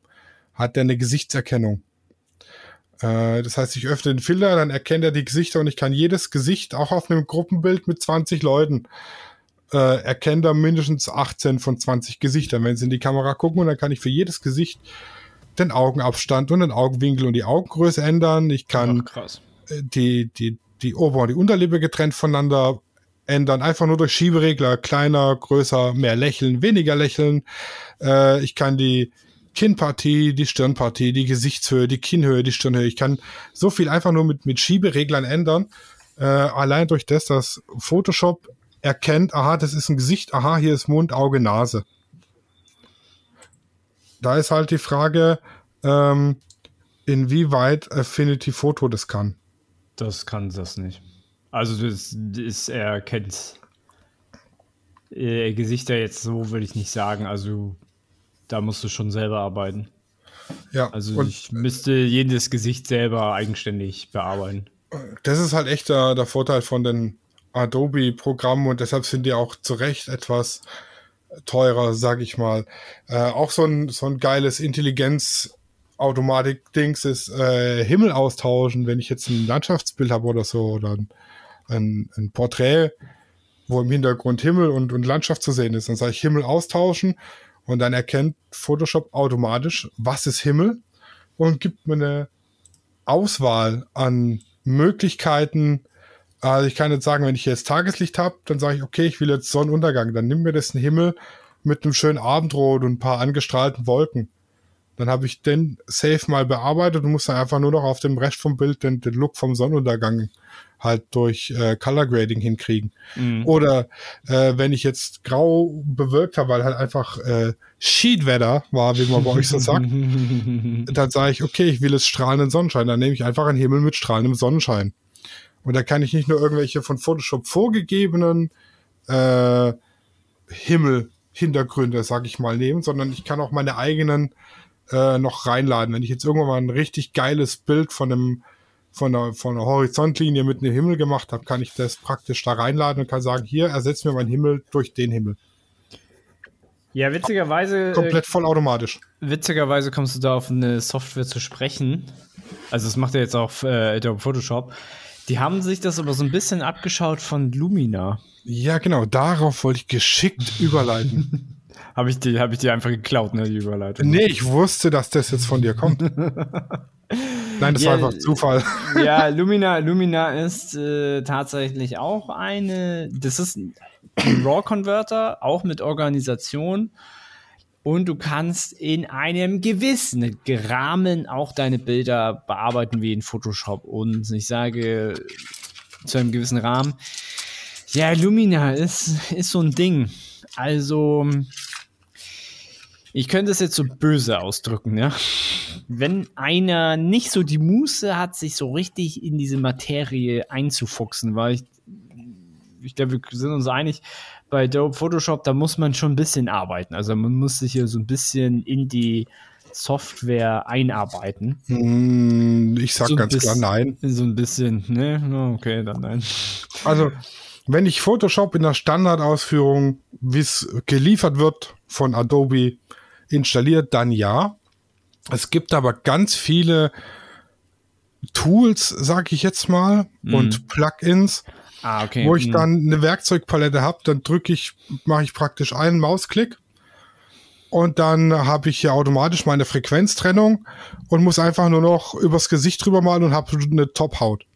hat der eine Gesichtserkennung. Äh, das heißt, ich öffne den Filter, dann erkennt er die Gesichter und ich kann jedes Gesicht, auch auf einem Gruppenbild mit 20 Leuten, äh, erkennt er mindestens 18 von 20 Gesichtern, wenn sie in die Kamera gucken und dann kann ich für jedes Gesicht den Augenabstand und den Augenwinkel und die Augengröße ändern. Ich kann Ach, äh, die, die, die Ober- und die Unterlippe getrennt voneinander ändern, einfach nur durch Schieberegler, kleiner, größer, mehr lächeln, weniger lächeln. Äh, ich kann die Kinnpartie, die Stirnpartie, die Gesichtshöhe, die Kinnhöhe, die Stirnhöhe. Ich kann so viel einfach nur mit, mit Schiebereglern ändern. Äh, allein durch das, dass Photoshop erkennt, aha, das ist ein Gesicht, aha, hier ist Mund, Auge, Nase. Da ist halt die Frage, ähm, inwieweit Affinity Photo das kann. Das kann das nicht. Also das, das er erkennt äh, Gesichter jetzt so, würde ich nicht sagen. Also da musst du schon selber arbeiten. Ja. Also ich müsste jedes Gesicht selber eigenständig bearbeiten. Das ist halt echt der, der Vorteil von den Adobe-Programmen und deshalb sind die auch zu Recht etwas teurer, sag ich mal. Äh, auch so ein, so ein geiles Intelligenz-Automatik-Dings ist äh, Himmel austauschen, wenn ich jetzt ein Landschaftsbild habe oder so oder ein, ein, ein Porträt, wo im Hintergrund Himmel und, und Landschaft zu sehen ist. Dann sage ich Himmel austauschen und dann erkennt Photoshop automatisch, was ist Himmel und gibt mir eine Auswahl an Möglichkeiten, also ich kann jetzt sagen, wenn ich jetzt Tageslicht habe, dann sage ich, okay, ich will jetzt Sonnenuntergang. Dann nimm mir das einen Himmel mit einem schönen Abendrot und ein paar angestrahlten Wolken. Dann habe ich den safe mal bearbeitet und muss dann einfach nur noch auf dem Rest vom Bild den, den Look vom Sonnenuntergang halt durch äh, Color Grading hinkriegen. Mhm. Oder äh, wenn ich jetzt grau bewirkt habe, weil halt einfach äh, Sheetwetter war, wie man bei euch so sagt, dann sage ich, okay, ich will es strahlenden Sonnenschein. Dann nehme ich einfach einen Himmel mit strahlendem Sonnenschein. Und da kann ich nicht nur irgendwelche von Photoshop vorgegebenen äh, Himmel-Hintergründe, sag ich mal, nehmen, sondern ich kann auch meine eigenen äh, noch reinladen. Wenn ich jetzt irgendwann mal ein richtig geiles Bild von einem von einer, von einer Horizontlinie mit einem Himmel gemacht habe, kann ich das praktisch da reinladen und kann sagen, hier ersetzt mir mein Himmel durch den Himmel. Ja, witzigerweise. Komplett vollautomatisch. Witzigerweise kommst du da auf eine Software zu sprechen. Also, das macht er jetzt auch äh, Adobe Photoshop. Die haben sich das aber so ein bisschen abgeschaut von Lumina. Ja, genau. Darauf wollte ich geschickt überleiten. habe ich, die, hab ich dir einfach geklaut, ne, die Überleitung. Nee, ich wusste, dass das jetzt von dir kommt. Nein, das ja, war einfach Zufall. Ja, Lumina, Lumina ist äh, tatsächlich auch eine, das ist ein RAW-Converter, auch mit Organisation und du kannst in einem gewissen Rahmen auch deine Bilder bearbeiten wie in Photoshop. Und ich sage zu einem gewissen Rahmen, ja, Lumina ist, ist so ein Ding. Also, ich könnte es jetzt so böse ausdrücken, ja. Wenn einer nicht so die Muße hat, sich so richtig in diese Materie einzufuchsen, weil ich, ich glaube, wir sind uns einig, bei Adobe Photoshop, da muss man schon ein bisschen arbeiten. Also man muss sich hier so ein bisschen in die Software einarbeiten. Hm, ich sag so ganz klar nein. So ein bisschen, ne? Okay, dann nein. Also, wenn ich Photoshop in der Standardausführung, wie es geliefert wird von Adobe, installiert, dann ja. Es gibt aber ganz viele Tools, sag ich jetzt mal, mhm. und Plugins, Ah, okay. Wo ich mhm. dann eine Werkzeugpalette habe, dann drücke ich, mache ich praktisch einen Mausklick und dann habe ich hier automatisch meine Frequenztrennung und muss einfach nur noch übers Gesicht drüber malen und habe eine Top-Haut.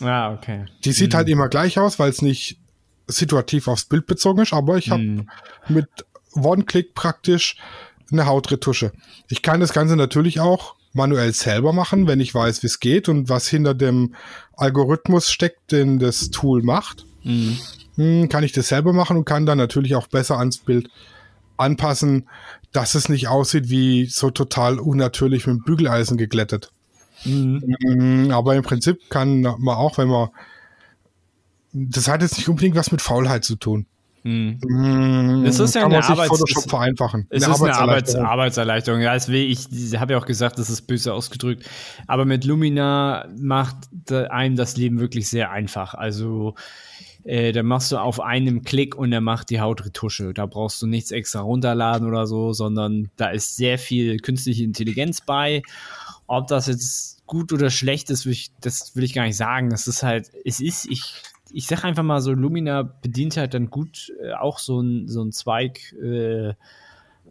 Ah, okay. Die sieht halt mhm. halt immer gleich aus, weil es nicht situativ aufs Bild bezogen ist, aber ich habe mhm. mit One-Click praktisch eine Hautretusche. Ich kann das Ganze natürlich auch manuell selber machen, wenn ich weiß, wie es geht und was hinter dem Algorithmus steckt, den das Tool macht. Mhm. Hm, kann ich das selber machen und kann dann natürlich auch besser ans Bild anpassen, dass es nicht aussieht wie so total unnatürlich mit Bügeleisen geglättet. Mhm. Hm, aber im Prinzip kann man auch, wenn man das hat jetzt nicht unbedingt was mit Faulheit zu tun. Mm, Das ist ja kann eine Arbeits- Photoshop ist- vereinfachen. Es Eine ist eine Arbeits Arbeitserleichterung. Ja, ich, habe ja auch gesagt, das ist böse ausgedrückt. Aber mit Lumina macht einem das Leben wirklich sehr einfach. Also, äh, da machst du auf einem Klick und er macht die Hautretusche. Da brauchst du nichts extra runterladen oder so, sondern da ist sehr viel künstliche Intelligenz bei. Ob das jetzt gut oder schlecht ist, will ich, das will ich gar nicht sagen. Das ist halt, es ist, ich, ich sag einfach mal so, Lumina bedient halt dann gut äh, auch so ein, so ein Zweig äh,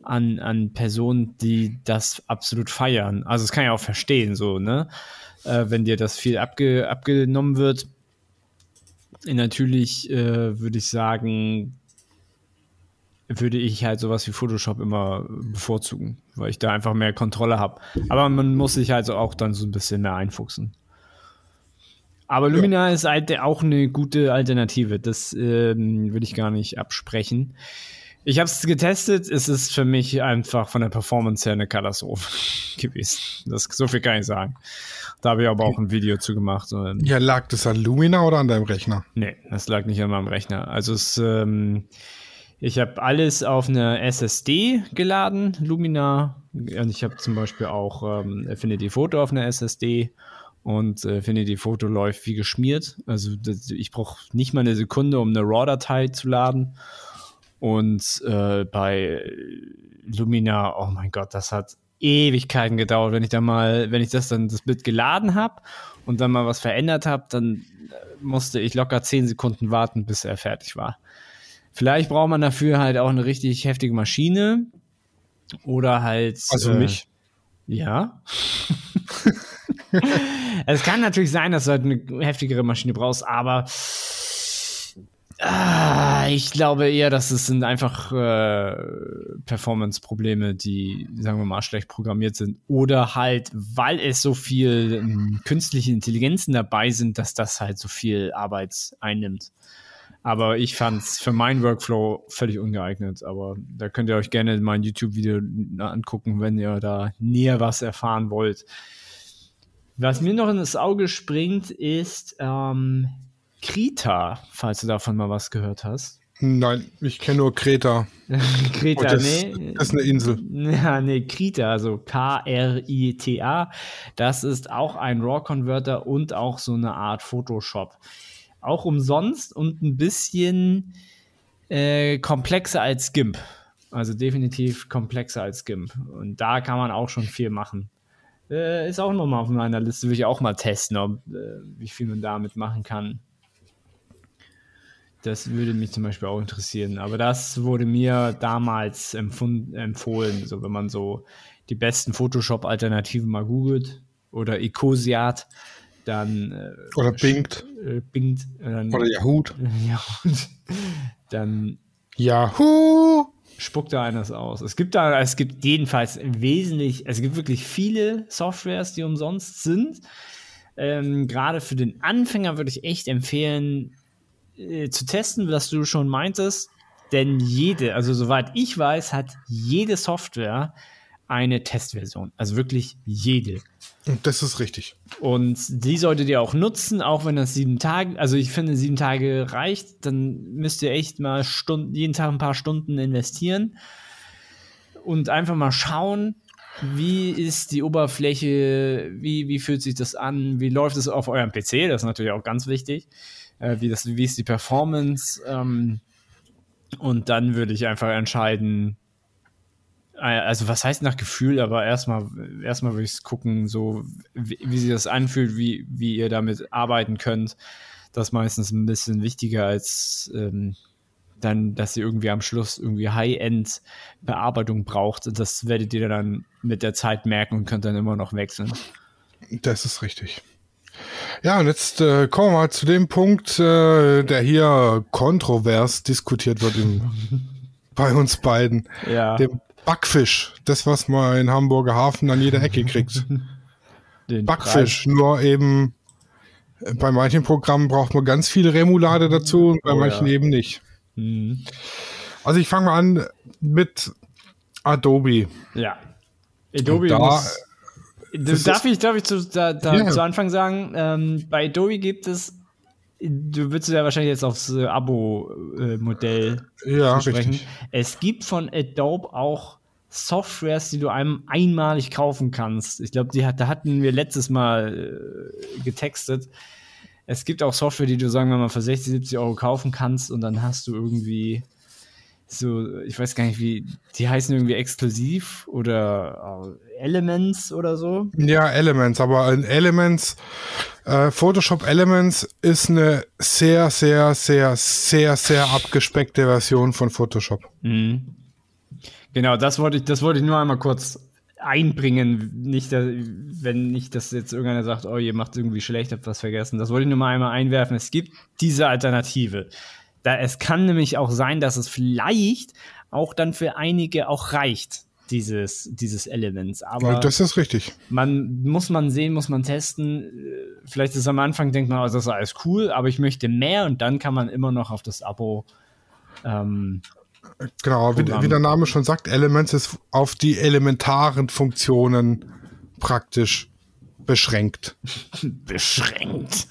an, an Personen, die das absolut feiern. Also das kann ich auch verstehen, so, ne? Äh, wenn dir das viel abge, abgenommen wird. Äh, Natürlich äh, würde ich sagen, würde ich halt sowas wie Photoshop immer bevorzugen, weil ich da einfach mehr Kontrolle habe. Aber man muss sich halt auch dann so ein bisschen mehr einfuchsen. Aber Lumina ist halt auch eine gute Alternative. Das ähm, will ich gar nicht absprechen. Ich habe es getestet. Es ist für mich einfach von der Performance her eine Katastrophe gewesen. Das, so viel kann ich sagen. Da habe ich aber auch ein Video zu gemacht. Ja, lag das an Lumina oder an deinem Rechner? Nee, das lag nicht an meinem Rechner. Also es, ähm, ich habe alles auf eine SSD geladen, Lumina. Und ich habe zum Beispiel auch ähm, Affinity Photo auf einer SSD. Und äh, Affinity Photo läuft wie geschmiert. Also das, ich brauche nicht mal eine Sekunde, um eine RAW-Datei zu laden. Und äh, bei Lumina, oh mein Gott, das hat Ewigkeiten gedauert. Wenn ich da mal, wenn ich das dann das Bild geladen habe und dann mal was verändert habe, dann äh, musste ich locker 10 Sekunden warten, bis er fertig war. Vielleicht braucht man dafür halt auch eine richtig heftige Maschine oder halt. Also äh, mich. Ja. es kann natürlich sein, dass du halt eine heftigere Maschine brauchst, aber ah, ich glaube eher, dass es sind einfach äh, Performance-Probleme, die, sagen wir mal, schlecht programmiert sind. Oder halt, weil es so viel ähm, künstliche Intelligenzen dabei sind, dass das halt so viel Arbeit einnimmt. Aber ich fand es für meinen Workflow völlig ungeeignet. Aber da könnt ihr euch gerne mein YouTube-Video angucken, wenn ihr da näher was erfahren wollt. Was mir noch in das Auge springt, ist ähm, Krita, falls du davon mal was gehört hast. Nein, ich kenne nur Kreta. Krita, Und das, nee. das ist eine Insel. Ja, nee, Krita, also K-R-I-T-A. Das ist auch ein RAW-Converter und auch so eine Art Photoshop. Auch umsonst und ein bisschen äh, komplexer als GIMP. Also definitiv komplexer als GIMP. Und da kann man auch schon viel machen. Äh, ist auch nochmal auf meiner Liste, will ich auch mal testen, ob, äh, wie viel man damit machen kann. Das würde mich zum Beispiel auch interessieren. Aber das wurde mir damals empfohlen. So, wenn man so die besten Photoshop-Alternativen mal googelt oder Ecosiat, dann. Äh, Oder Bingt. Äh, Bingt. Dann, Oder Yahoo. ja, dann Yahoo! Spuckt da eines aus. Es gibt da, es gibt jedenfalls wesentlich, es gibt wirklich viele Softwares, die umsonst sind. Ähm, Gerade für den Anfänger würde ich echt empfehlen, äh, zu testen, was du schon meintest. Denn jede, also soweit ich weiß, hat jede Software eine Testversion. Also wirklich jede. Das ist richtig. Und die solltet ihr auch nutzen, auch wenn das sieben Tage, also ich finde, sieben Tage reicht, dann müsst ihr echt mal Stunden, jeden Tag ein paar Stunden investieren. Und einfach mal schauen, wie ist die Oberfläche, wie, wie fühlt sich das an, wie läuft es auf eurem PC, das ist natürlich auch ganz wichtig, äh, wie, das, wie ist die Performance? Ähm, und dann würde ich einfach entscheiden, also was heißt nach Gefühl, aber erstmal erstmal würde ich gucken, so wie, wie sich das anfühlt, wie, wie ihr damit arbeiten könnt. Das ist meistens ein bisschen wichtiger als ähm, dann, dass ihr irgendwie am Schluss irgendwie High-End-Bearbeitung braucht. Das werdet ihr dann mit der Zeit merken und könnt dann immer noch wechseln. Das ist richtig. Ja, und jetzt äh, kommen wir mal zu dem Punkt, äh, der hier kontrovers diskutiert wird im, bei uns beiden. Ja. Dem Backfisch. Das, was man in Hamburger Hafen an jeder Ecke kriegt. Den Backfisch. Nur eben äh, bei manchen Programmen braucht man ganz viel Remoulade dazu und bei Oh, manchen ja. eben nicht. Preis. Mhm. Also ich fange mal an mit Adobe. Ja. Adobe da- muss, darf ich, darf ich zu, da, da Ja. zu Anfang sagen, ähm, bei Adobe gibt es du würdest ja wahrscheinlich jetzt aufs äh, Abo-Modell äh, ja, sprechen. Richtig. Es gibt von Adobe auch Softwares, die du einem einmalig kaufen kannst. Ich glaube, hat, da hatten wir letztes Mal äh, getextet. Es gibt auch Software, die du, sagen wir mal, für 60, 70 Euro kaufen kannst und dann hast du irgendwie so, ich weiß gar nicht, wie, die heißen irgendwie exklusiv oder äh, Elements oder so. Ja, Elements, aber in Elements, äh, Photoshop Elements ist eine sehr, sehr, sehr, sehr, sehr abgespeckte Version von Photoshop. Mhm. Genau, das wollte ich, das wollte ich nur einmal kurz einbringen, nicht, wenn nicht, dass jetzt irgendeiner sagt, oh, ihr macht irgendwie schlecht, habt was vergessen. Das wollte ich nur mal einmal einwerfen. Es gibt diese Alternative. Da, es kann nämlich auch sein, dass es vielleicht auch dann für einige auch reicht, dieses, dieses Elements. Aber ja, das ist richtig. Man muss man sehen, muss man testen. Vielleicht ist am Anfang, denkt man, oh, das ist alles cool, aber ich möchte mehr und dann kann man immer noch auf das Abo. Ähm, genau, wie, wie, der Name schon sagt, Elements ist auf die elementaren Funktionen praktisch beschränkt. beschränkt.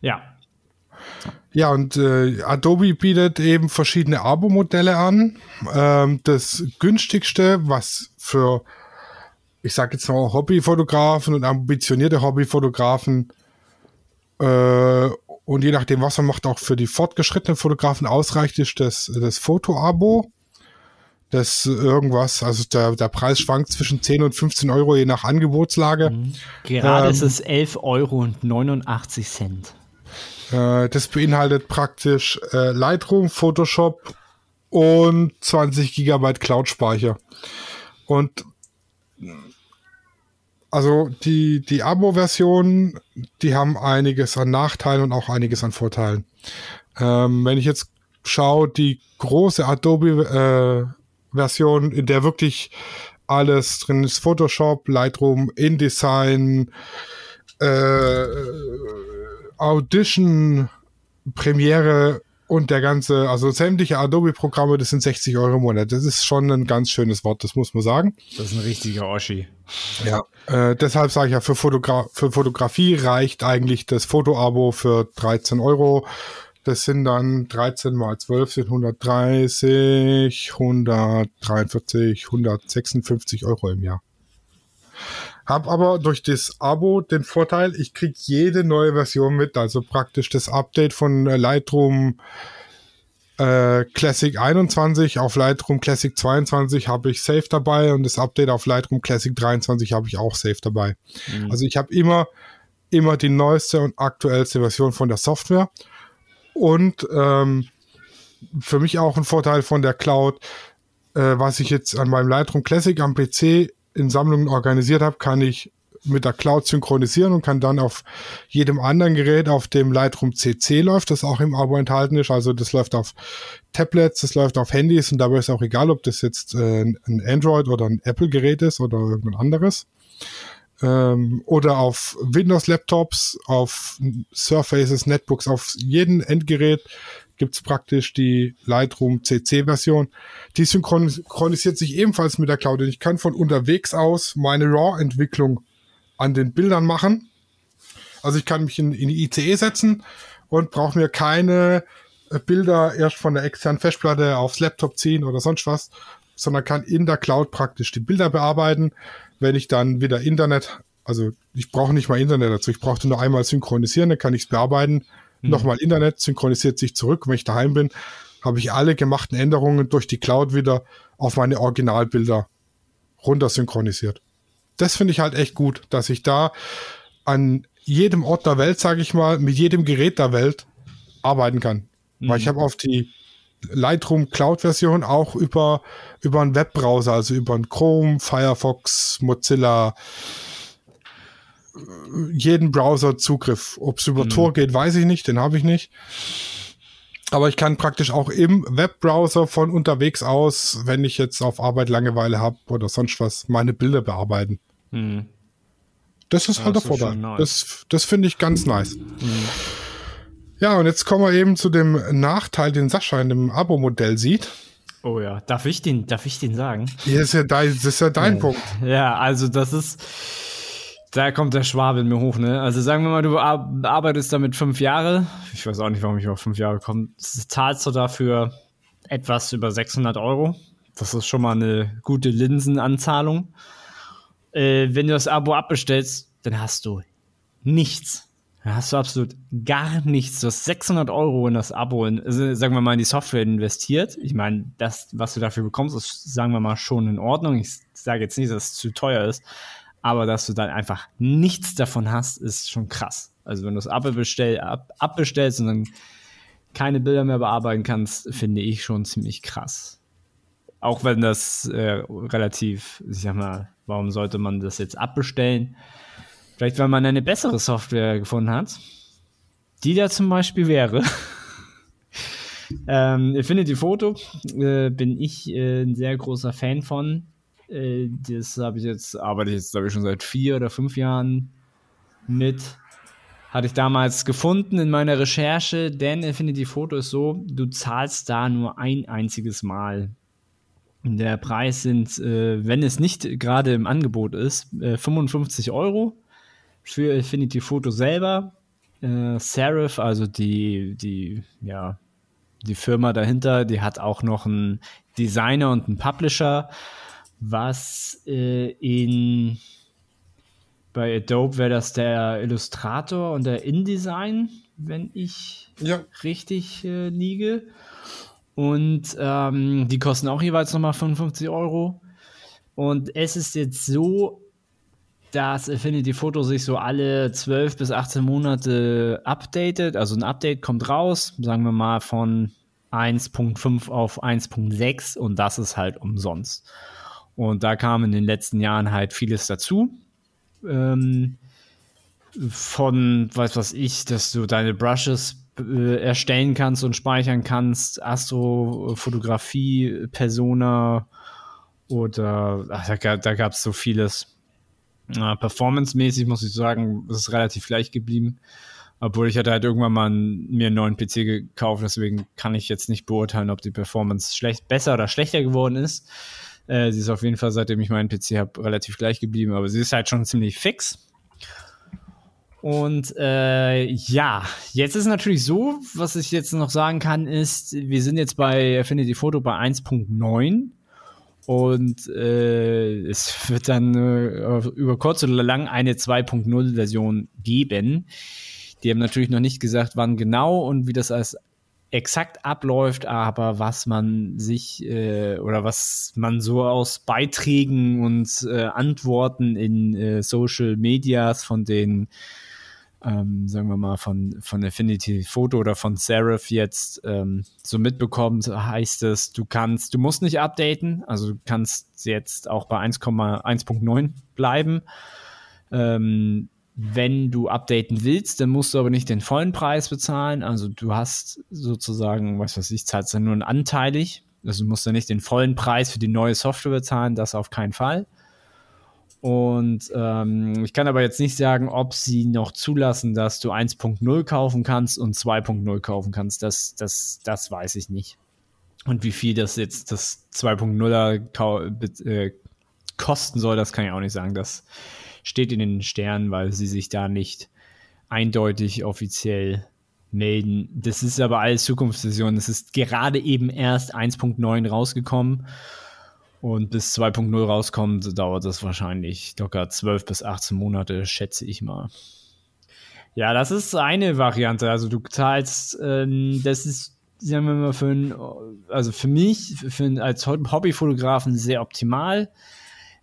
Ja, ja, und äh, Adobe bietet eben verschiedene Abo-Modelle an. Ähm, das günstigste, was für, ich sage jetzt mal, Hobbyfotografen und ambitionierte Hobbyfotografen äh, und je nachdem, was man macht, auch für die fortgeschrittenen Fotografen ausreicht, ist das, das Foto-Abo. Das irgendwas, also der, der Preis schwankt zwischen 10 und 15 Euro je nach Angebotslage. Mhm. Gerade ähm, ist es 11 Euro und 89 Cent. Äh, das beinhaltet praktisch äh, Lightroom, Photoshop und 20 Gigabyte Cloud-Speicher. Und also die, die Abo-Versionen, die haben einiges an Nachteilen und auch einiges an Vorteilen. Ähm, wenn ich jetzt schaue, die große Adobe-Version, äh, in der wirklich alles drin ist, Photoshop, Lightroom, InDesign, äh, Audition, Premiere und der ganze, also sämtliche Adobe-Programme, das sind 60 Euro im Monat. Das ist schon ein ganz schönes Wort, das muss man sagen. Das ist ein richtiger Oschi. Ja, äh, deshalb sage ich ja, für, Fotogra für Fotografie reicht eigentlich das Foto-Abo für 13 Euro. Das sind dann 13 mal 12 sind 130, 143, 156 Euro im Jahr. Hab aber durch das Abo den Vorteil, ich krieg jede neue Version mit, also praktisch das Update von äh, Lightroom äh, Classic 21 auf Lightroom Classic 22 habe ich safe dabei und das Update auf Lightroom Classic 23 habe ich auch safe dabei. Mhm. Also ich habe immer immer die neueste und aktuellste Version von der Software und ähm, für mich auch ein Vorteil von der Cloud, äh, was ich jetzt an meinem Lightroom Classic am PC in Sammlungen organisiert habe, kann ich mit der Cloud synchronisieren und kann dann auf jedem anderen Gerät, auf dem Lightroom CC läuft, das auch im Abo enthalten ist. Also das läuft auf Tablets, das läuft auf Handys und dabei ist auch egal, ob das jetzt äh, ein Android oder ein Apple-Gerät ist oder irgendein anderes. Ähm, oder auf Windows-Laptops, auf Surfaces, Netbooks, auf jedem Endgerät gibt es praktisch die Lightroom CC-Version. Die synchronisiert sich ebenfalls mit der Cloud. Und ich kann von unterwegs aus meine RAW-Entwicklung an den Bildern machen. Also ich kann mich in, in die ICE setzen und brauche mir keine äh, Bilder erst von der externen Festplatte aufs Laptop ziehen oder sonst was, sondern kann in der Cloud praktisch die Bilder bearbeiten. Wenn ich dann wieder Internet, also ich brauche nicht mal Internet dazu, ich brauchte nur einmal synchronisieren, dann kann ich es bearbeiten mhm. nochmal Internet, synchronisiert sich zurück. Wenn ich daheim bin, habe ich alle gemachten Änderungen durch die Cloud wieder auf meine Originalbilder runter synchronisiert. Das finde ich halt echt gut, dass ich da an jedem Ort der Welt, sage ich mal, mit jedem Gerät der Welt arbeiten kann. Mhm. Weil ich habe auf die Lightroom Cloud Version auch über, über einen Webbrowser, also über einen Chrome, Firefox, Mozilla, jeden Browser Zugriff. Ob es über mhm. Tor geht, weiß ich nicht, den habe ich nicht. Aber ich kann praktisch auch im Webbrowser von unterwegs aus, wenn ich jetzt auf Arbeit Langeweile habe oder sonst was, meine Bilder bearbeiten. Mhm. Das ist ja, halt der Vorteil. Nice. Das, das finde ich ganz nice. Mhm. Ja, und jetzt kommen wir eben zu dem Nachteil, den Sascha in dem Abo-Modell sieht. Oh ja, darf ich den, darf ich den sagen? Das ist ja dein, das ist ja dein ja. Punkt. Ja, also das ist, Da kommt der Schwabe in mir hoch, ne? Also sagen wir mal, du arbeitest damit fünf Jahre. Ich weiß auch nicht, warum ich auf fünf Jahre komme. Zahlst du dafür etwas über 600 Euro. Das ist schon mal eine gute Linsenanzahlung. Äh, wenn du das Abo abbestellst, dann hast du nichts. Dann hast du absolut gar nichts. Du hast 600 Euro in das Abo, in, also sagen wir mal, in die Software investiert. Ich meine, das, was du dafür bekommst, ist, sagen wir mal, schon in Ordnung. Ich sage jetzt nicht, dass es zu teuer ist. Aber dass du dann einfach nichts davon hast, ist schon krass. Also wenn du das Abo bestell, ab, abbestellst und dann keine Bilder mehr bearbeiten kannst, finde ich schon ziemlich krass. Auch wenn das äh, relativ, ich sag mal, warum sollte man das jetzt abbestellen? Vielleicht, weil man eine bessere Software gefunden hat. Die da zum Beispiel wäre. ähm, Affinity Photo äh, bin ich äh, ein sehr großer Fan von. Äh, das habe ich jetzt, arbeite ich jetzt, glaube ich, schon seit vier oder fünf Jahren mit. Hatte ich damals gefunden in meiner Recherche, denn Infinity Photo ist so, du zahlst da nur ein einziges Mal. Der Preis sind, äh, wenn es nicht gerade im Angebot ist, äh, 55 Euro für Infinity Photo selber. Äh, Serif, also die, die, ja, die Firma dahinter, die hat auch noch einen Designer und einen Publisher was äh, in bei Adobe wäre das der Illustrator und der InDesign, wenn ich ja. richtig äh, liege. Und ähm, die kosten auch jeweils nochmal 55 Euro. Und es ist jetzt so, dass Affinity Photo sich so alle 12 bis 18 Monate updatet. Also ein Update kommt raus, sagen wir mal von 1.5 auf 1.6 und das ist halt umsonst. Und da kam in den letzten Jahren halt vieles dazu. Ähm, von, weiß was ich, dass du deine Brushes äh, erstellen kannst und speichern kannst, Astrofotografie, Persona oder ach, da, da gab es so vieles. Äh, Performance-mäßig muss ich sagen, ist es relativ gleich geblieben. Obwohl ich hatte halt irgendwann mal einen, mir einen neuen PC gekauft, deswegen kann ich jetzt nicht beurteilen, ob die Performance schlecht, besser oder schlechter geworden ist. Äh, sie ist auf jeden Fall, seitdem ich meinen PC habe, relativ gleich geblieben, aber sie ist halt schon ziemlich fix. Und äh, ja, jetzt ist natürlich so, was ich jetzt noch sagen kann, ist, wir sind jetzt bei Affinity Photo bei 1.9 und äh, es wird dann äh, über kurz oder lang eine 2.0 Version geben. Die haben natürlich noch nicht gesagt, wann genau und wie das als exakt abläuft, aber was man sich äh, oder was man so aus Beiträgen und äh, Antworten in äh, Social Medias von den, ähm, sagen wir mal, von, von Affinity Photo oder von Serif jetzt ähm, so mitbekommt, heißt es, du kannst, du musst nicht updaten, also du kannst jetzt auch bei 1,1.9 bleiben. Ähm, wenn du updaten willst, dann musst du aber nicht den vollen Preis bezahlen. Also du hast sozusagen, was weiß ich, zahlst dann nur anteilig. Also du musst dann nicht den vollen Preis für die neue Software bezahlen, das auf keinen Fall. Und ähm, ich kann aber jetzt nicht sagen, ob sie noch zulassen, dass du 1.0 kaufen kannst und 2.0 kaufen kannst. Das, das, das weiß ich nicht. Und wie viel das jetzt das 2.0er äh, kosten soll, das kann ich auch nicht sagen. Das steht in den Sternen, weil sie sich da nicht eindeutig offiziell melden. Das ist aber alles Zukunftsvision. Es ist gerade eben erst 1.9 rausgekommen. Und bis 2.0 rauskommt, dauert das wahrscheinlich locker 12 bis 18 Monate, schätze ich mal. Ja, das ist eine Variante. Also du zahlst, ähm, das ist, sagen wir mal, für ein, also für mich, für ein, als Hobbyfotografen sehr optimal.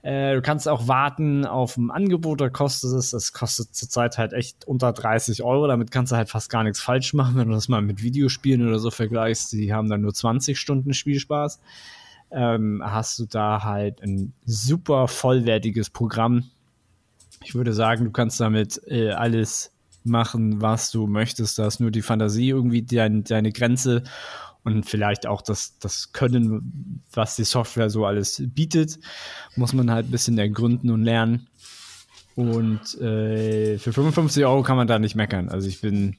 Äh, du kannst auch warten auf ein Angebot, da kostet es, das kostet zurzeit halt echt unter 30 Euro. Damit kannst du halt fast gar nichts falsch machen, wenn du das mal mit Videospielen oder so vergleichst. Die haben dann nur 20 Stunden Spielspaß. Ähm, hast du da halt ein super vollwertiges Programm. Ich würde sagen, du kannst damit äh, alles machen, was du möchtest. Da ist nur die Fantasie irgendwie dein, deine Grenze und vielleicht auch das, das Können, was die Software so alles bietet, muss man halt ein bisschen ergründen und lernen. Und äh, für 55 Euro kann man da nicht meckern. Also ich bin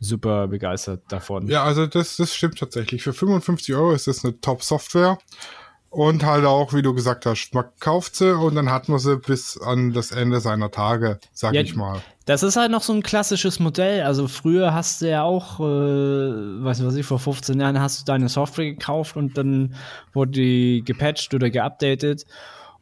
super begeistert davon. Ja, also das, das stimmt tatsächlich. Für 55 Euro ist das eine Top-Software. Und halt auch, wie du gesagt hast, man kauft sie und dann hat man sie bis an das Ende seiner Tage, sag Ja, ich mal. Das ist halt noch so ein klassisches Modell. Also früher hast du ja auch, äh, weiß was ich, vor 15 Jahren hast du deine Software gekauft und dann wurde die gepatcht oder geupdatet.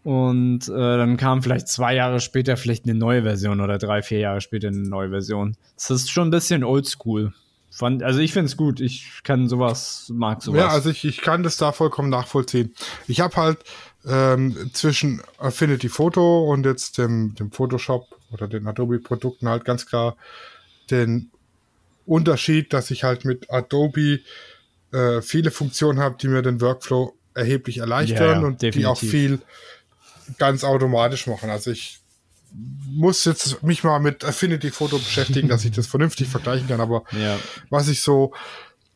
Und äh, dann kam vielleicht zwei Jahre später vielleicht eine neue Version oder drei, vier Jahre später eine neue Version. Das ist schon ein bisschen oldschool. Also ich finde es gut. Ich kann sowas, mag sowas. Ja, also ich, ich kann das da vollkommen nachvollziehen. Ich habe halt ähm, zwischen Affinity Photo und jetzt dem, dem Photoshop oder den Adobe-Produkten halt ganz klar den Unterschied, dass ich halt mit Adobe äh, viele Funktionen habe, die mir den Workflow erheblich erleichtern Ja, ja, und die auch definitiv. viel ganz automatisch machen. Also ich muss jetzt mich mal mit Affinity Photo beschäftigen, dass ich das vernünftig vergleichen kann, aber ja. was ich so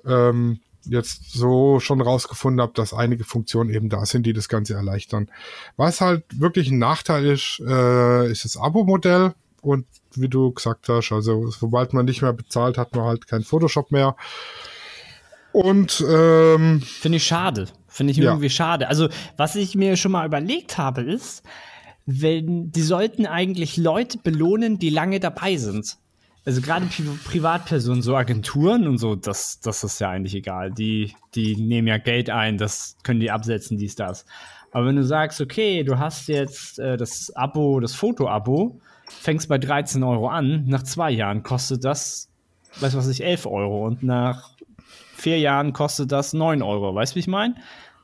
ähm, jetzt so schon rausgefunden habe, dass einige Funktionen eben da sind, die das Ganze erleichtern. Was halt wirklich ein Nachteil ist, äh, ist das Abo-Modell. Und wie du gesagt hast, also sobald man nicht mehr bezahlt, hat man halt kein Photoshop mehr. Und ähm, Finde ich schade. Finde ich Ja. irgendwie schade. Also, was ich mir schon mal überlegt habe, ist, wenn die sollten eigentlich Leute belohnen, die lange dabei sind. Also gerade Pri Privatpersonen, so Agenturen und so, das, das ist ja eigentlich egal. Die, die nehmen ja Geld ein, das können die absetzen, dies, das. Aber wenn du sagst, okay, du hast jetzt äh, das Abo, das Foto-Abo, fängst bei 13 Euro an, nach zwei Jahren kostet das, weiß was ich, 11 Euro und nach vier Jahren kostet das 9 Euro. Weißt du, wie ich meine?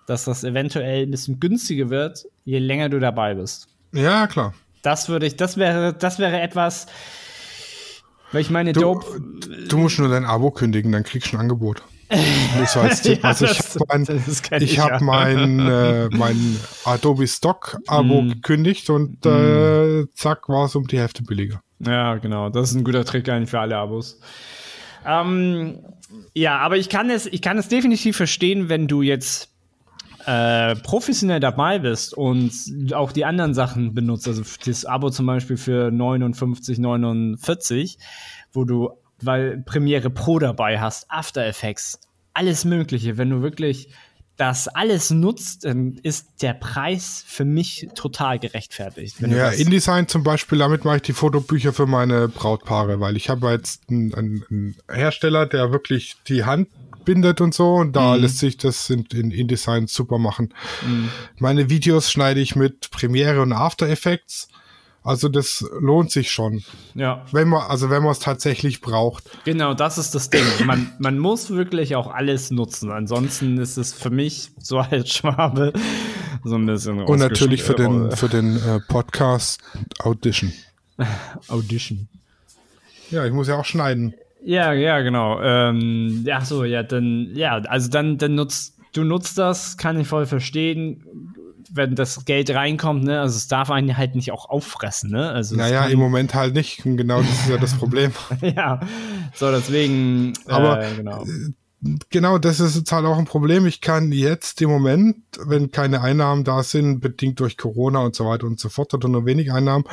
Dass das eventuell ein bisschen günstiger wird, je länger du dabei bist. ja, klar. Das würde ich, das wäre, das wäre etwas, weil ich meine, Du, Dope. du musst nur dein Abo kündigen, dann kriegst du ein Angebot. So als Tipp. Ja, also ich das- habe mein, das ich hab ja. mein, äh, mein Adobe Stock Abo Mm. gekündigt und äh, zack war es um die Hälfte billiger. Ja, genau. Das ist ein guter Trick eigentlich für alle Abos. Ähm, ja, aber ich kann es, ich kann es definitiv verstehen, wenn du jetzt äh, professionell dabei bist und auch die anderen Sachen benutzt, also das Abo zum Beispiel für 59,49, wo du, weil Premiere Pro dabei hast, After Effects, alles Mögliche, wenn du wirklich das alles nutzt, dann ist der Preis für mich total gerechtfertigt. Ja, InDesign zum Beispiel, damit mache ich die Fotobücher für meine Brautpaare, weil ich habe jetzt einen, einen Hersteller, der wirklich die Hand bindet und so und da lässt sich das in, in InDesign super machen. Meine Videos schneide ich mit Premiere und After Effects. Also das lohnt sich schon, ja. wenn man also wenn man es tatsächlich braucht. Genau, das ist das Ding. Man, man muss wirklich auch alles nutzen. Ansonsten ist es für mich so als Schwabe so ein bisschen Und natürlich für den für den äh, Podcast Audition. Audition. Ja, ich muss ja auch schneiden. Ja, ja, genau. Ähm, ja, so, ja, dann, ja, also dann, dann nutzt, du nutzt das, kann ich voll verstehen, wenn das Geld reinkommt, ne, also es darf einen halt nicht auch auffressen, ne, also Naja, im Moment halt nicht. Genau das ist ja das Problem. ja, so, deswegen, Aber- äh, genau. Genau, das ist jetzt halt auch ein Problem. Ich kann jetzt im Moment, wenn keine Einnahmen da sind, bedingt durch Corona und so weiter und so fort, oder nur wenig Einnahmen,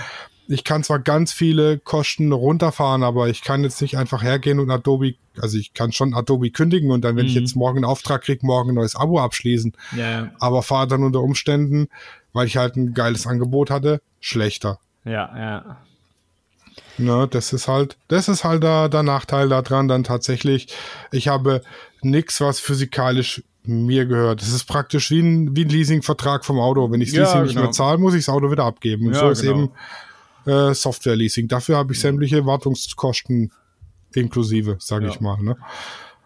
ich kann zwar ganz viele Kosten runterfahren, aber ich kann jetzt nicht einfach hergehen und Adobe, also ich kann schon Adobe kündigen und dann, wenn ich Mhm. jetzt morgen einen Auftrag kriege, morgen ein neues Abo abschließen, Ja, aber fahre dann unter Umständen, weil ich halt ein geiles Angebot hatte, schlechter. ja, ja. Ne, das ist halt, das ist halt der, der Nachteil daran, dann tatsächlich, ich habe nichts, was physikalisch mir gehört. Das ist praktisch wie ein, wie ein Leasingvertrag vom Auto. Wenn ich das Ja, Leasing nicht genau. mehr zahle, muss ich das Auto wieder abgeben. Und Ja, so ist genau. eben äh, Software-Leasing. Dafür habe ich sämtliche Wartungskosten inklusive, sage Ja. ich mal. Ne?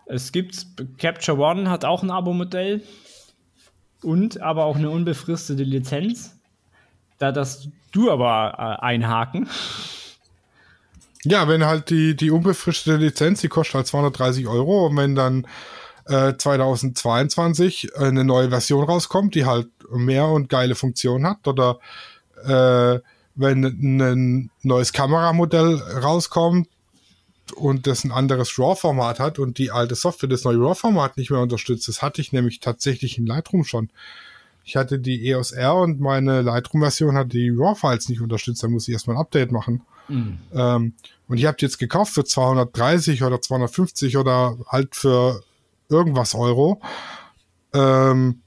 Es gibt, Capture One hat auch ein Abo-Modell und aber auch eine unbefristete Lizenz. Da das du aber äh, einhaken. Ja, wenn halt die, die unbefristete Lizenz, die kostet halt 230 Euro und wenn dann äh, 2022 eine neue Version rauskommt, die halt mehr und geile Funktionen hat oder äh, wenn ein neues Kameramodell rauskommt und das ein anderes RAW-Format hat und die alte Software das neue RAW-Format nicht mehr unterstützt, das hatte ich nämlich tatsächlich in Lightroom schon. Ich hatte die EOS R und meine Lightroom-Version hat die RAW-Files nicht unterstützt, da muss ich erstmal ein Update machen. Ähm, und ich habe die jetzt gekauft für 230 oder 250 oder halt für irgendwas Euro. Ähm,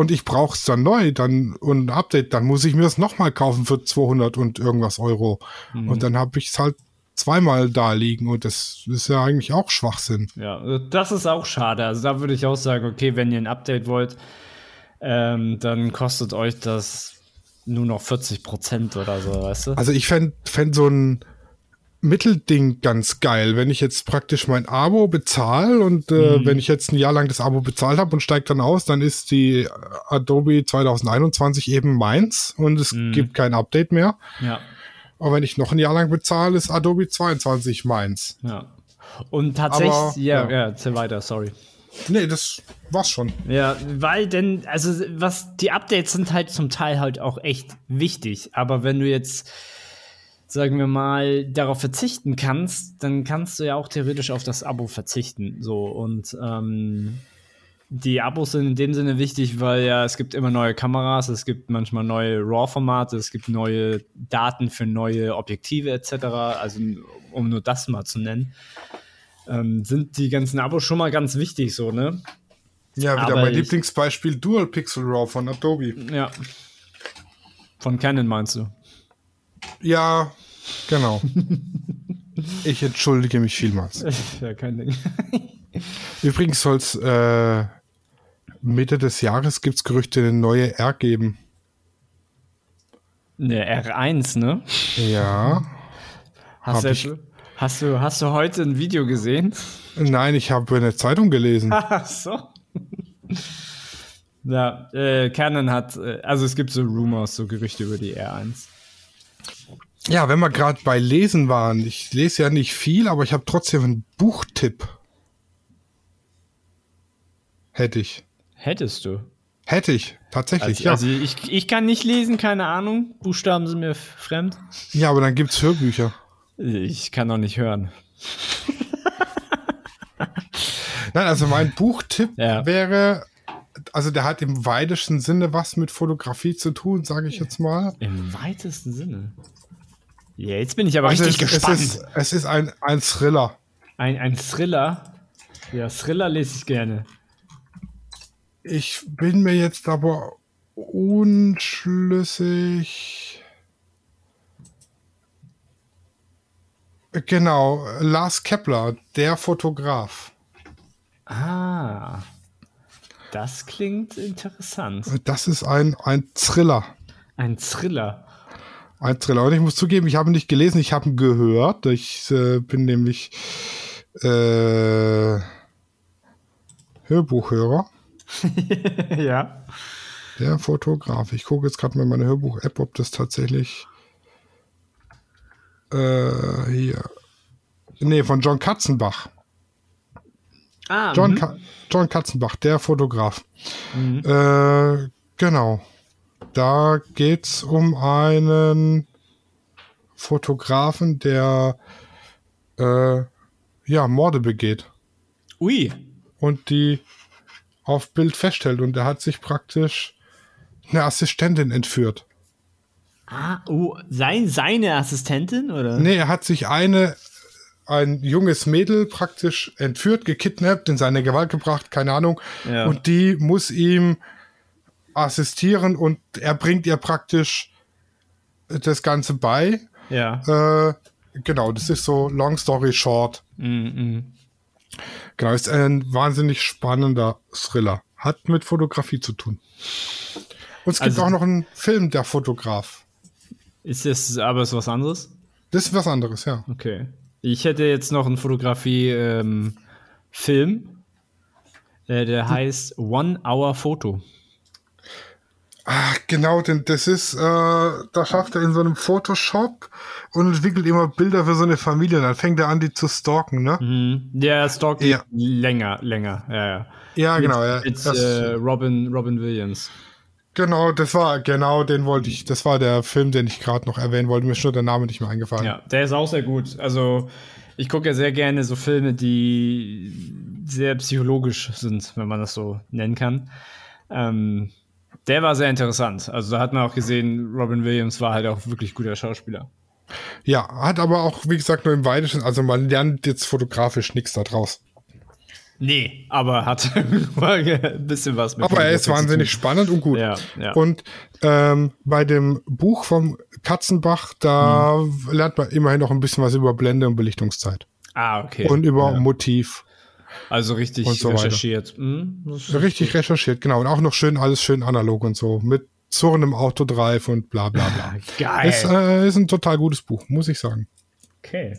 und ich brauche es dann neu, dann und ein Update, dann muss ich mir es nochmal kaufen für 200 und irgendwas Euro. Mhm. Und dann habe ich es halt zweimal da liegen und das ist ja eigentlich auch Schwachsinn. Ja, das ist auch schade. Also da würde ich auch sagen, okay, wenn ihr ein Update wollt, ähm, dann kostet euch das nur noch 40 Prozent oder so, weißt du? Also ich fände fänd so ein Mittelding ganz geil, wenn ich jetzt praktisch mein Abo bezahle und äh, Mhm. wenn ich jetzt ein Jahr lang das Abo bezahlt habe und steigt dann aus, dann ist die Adobe 2021 eben meins und es Mhm. gibt kein Update mehr. Ja, Aber wenn ich noch ein Jahr lang bezahle, ist Adobe 22 meins. ja. Und tatsächlich, Aber, ja, ja. ja, weiter, sorry. Nee, das war's schon. Ja, weil denn, also was, die Updates sind halt zum Teil halt auch echt wichtig, aber wenn du jetzt, sagen wir mal, darauf verzichten kannst, dann kannst du ja auch theoretisch auf das Abo verzichten, so, und, ähm, die Abos sind in dem Sinne wichtig, weil ja es gibt immer neue Kameras, es gibt manchmal neue RAW-Formate, es gibt neue Daten für neue Objektive etc. Also um nur das mal zu nennen, ähm, sind die ganzen Abos schon mal ganz wichtig so, ne? Ja, wieder Aber mein Lieblingsbeispiel Dual Pixel RAW von Adobe. Ja. Von Canon meinst du? Ja, genau. ich entschuldige mich vielmals. ja, kein Ding. Übrigens soll es äh, Mitte des Jahres gibt's Gerüchte, eine neue R geben. Ne, R1, ne? Ja. Hast, du, hast, du, hast du heute ein Video gesehen? Nein, ich habe eine Zeitung gelesen. Ach so. ja, äh, Canon hat, äh, also es gibt so Rumors, so Gerüchte über die R1. Ja, wenn wir gerade bei Lesen waren, ich lese ja nicht viel, aber ich habe trotzdem einen Buchtipp. Hätte ich. Hättest du. Hätte ich, tatsächlich, Also, ja. also ich, ich kann nicht lesen, keine Ahnung. Buchstaben sind mir fremd. ja, aber dann gibt's Hörbücher. Ich kann noch nicht hören. Nein, also mein Buchtipp Ja. wäre, also der hat im weitesten Sinne was mit Fotografie zu tun, sage ich jetzt mal. Im weitesten Sinne. Ja, jetzt bin ich aber Also richtig es, gespannt. Es ist, es ist ein, ein Thriller. Ein, ein Thriller. Ja, Thriller lese ich gerne. Ich bin mir jetzt aber unschlüssig. Genau, Lars Kepler, der Fotograf. Ah. Das klingt interessant. Das ist ein, ein Thriller. Ein Thriller. Ein Thriller. Und ich muss zugeben, ich habe ihn nicht gelesen, ich habe ihn gehört. Ich äh, bin nämlich äh, Hörbuchhörer. ja. Der Fotograf. Ich gucke jetzt gerade mal in meine Hörbuch-App, ob das tatsächlich äh, hier. Nee, von John Katzenbach. Ah, John, mhm. Ka John Katzenbach, der Fotograf. Mhm. Äh, genau. Da geht's um einen Fotografen, der äh, ja, Morde begeht Ui. und die auf Bild feststellt. Und er hat sich praktisch eine Assistentin entführt. Ah, oh, sein, seine Assistentin, oder? Nee, er hat sich eine, ein junges Mädel praktisch entführt, gekidnappt, in seine Gewalt gebracht, keine Ahnung. Ja. Und die muss ihm assistieren und er bringt ihr praktisch das Ganze bei. Ja. Äh, genau, das ist so Long Story Short. Mhm. Genau, ist ein wahnsinnig spannender Thriller. Hat mit Fotografie zu tun. Und es gibt Also- auch noch einen Film, der Fotograf. Ist das aber ist was anderes? Das ist was anderes, ja. Okay. Ich hätte jetzt noch einen Fotografie-Film, äh, der heißt One Hour Photo. Ach, genau, denn das ist, äh, da schafft er in so einem Photoshop und entwickelt immer Bilder für so eine Familie. Und dann fängt er an, die zu stalken, ne? Mhm. Der stalkt Ja. länger, länger. Ja, ja. Ja, genau. Ja, Mit das, äh, Robin, Robin Williams. genau, das war, genau, den wollte ich, das war der Film, den ich gerade noch erwähnen wollte. Mir ist nur der Name nicht mehr eingefallen. Ja, der ist auch sehr gut. Also, ich gucke ja sehr gerne so Filme, die sehr psychologisch sind, wenn man das so nennen kann. Ähm, der war sehr interessant. Also, da hat man auch gesehen, Robin Williams war halt auch wirklich guter Schauspieler. Ja, hat aber auch, wie gesagt, nur im Weitesten, also man lernt jetzt fotografisch nichts da draus. Nee, aber hat ein bisschen was mit. Aber er ist wahnsinnig spannend und gut. Ja, ja. Und ähm, bei dem Buch vom Katzenbach, da hm. lernt man immerhin noch ein bisschen was über Blende und Belichtungszeit. Ah, okay. Und über ja. Motiv. Also richtig so recherchiert. Hm, richtig recherchiert, genau. Und auch noch schön, alles schön analog und so. Mit surrendem Autodrive und bla bla bla. Geil. Ist, äh, ist ein total gutes Buch, muss ich sagen. Okay.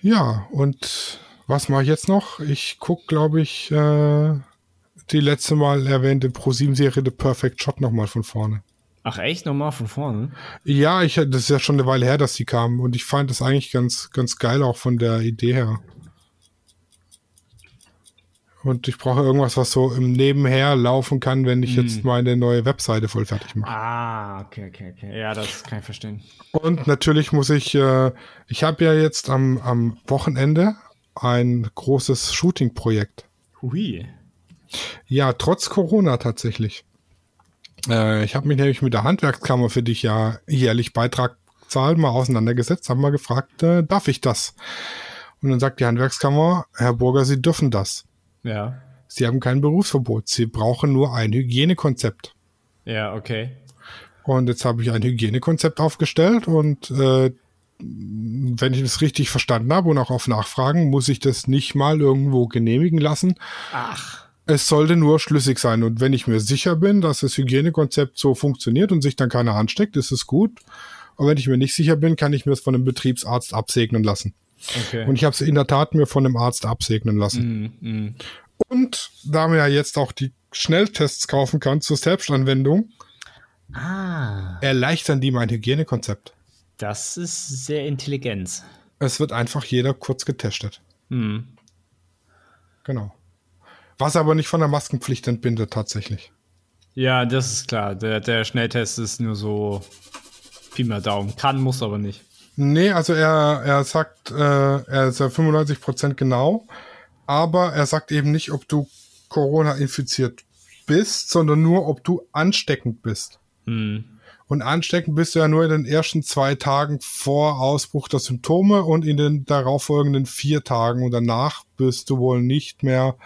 Ja, und was mache ich jetzt noch? Ich gucke, glaube ich, äh, die letzte Mal erwähnte Pro7-Serie The Perfect Shot nochmal von vorne. Ach echt? Nochmal von vorne? Ja, ich, das ist ja schon eine Weile her, dass die kamen und ich fand das eigentlich ganz, ganz geil auch von der Idee her. Und ich brauche irgendwas, was so im Nebenher laufen kann, wenn ich mm. jetzt meine neue Webseite voll fertig mache. Ah, okay, okay, okay. Ja, das kann ich verstehen. Und natürlich muss ich, äh, ich habe ja jetzt am, am Wochenende ein großes Shooting-Projekt. Hui. Ja, trotz Corona tatsächlich. Äh, ich habe mich nämlich mit der Handwerkskammer, für die ich ja jährlich Beitrag zahle, mal auseinandergesetzt, habe mal gefragt, äh, darf ich das? Und dann sagt die Handwerkskammer, Herr Burger, Sie dürfen das. Ja. Sie haben kein Berufsverbot. Sie brauchen nur ein Hygienekonzept. Ja, okay. Und jetzt habe ich ein Hygienekonzept aufgestellt und äh, wenn ich das richtig verstanden habe und auch auf Nachfragen, muss ich das nicht mal irgendwo genehmigen lassen. Ach. Es sollte nur schlüssig sein. Und wenn ich mir sicher bin, dass das Hygienekonzept so funktioniert und sich dann keiner ansteckt, ist es gut. Und wenn ich mir nicht sicher bin, kann ich mir es von einem Betriebsarzt absegnen lassen. Okay. Und ich habe es in der Tat mir von einem Arzt absegnen lassen. Mm, mm. Und da man ja jetzt auch die Schnelltests kaufen kann zur Selbstanwendung, ah. erleichtern die mein Hygienekonzept. Das ist sehr intelligent. Es wird einfach jeder kurz getestet. Hm. Genau. Was aber nicht von der Maskenpflicht entbindet, tatsächlich. Ja, das ist klar. Der, der Schnelltest ist nur so Pi mal Daumen. Kann, muss aber nicht. Nee, also er, er sagt, äh, er ist ja 95% genau, aber er sagt eben nicht, ob du Corona infiziert bist, sondern nur, ob du ansteckend bist. Hm. Und ansteckend bist du ja nur in den ersten zwei Tagen vor Ausbruch der Symptome und in den darauffolgenden vier Tagen und danach bist du wohl nicht mehr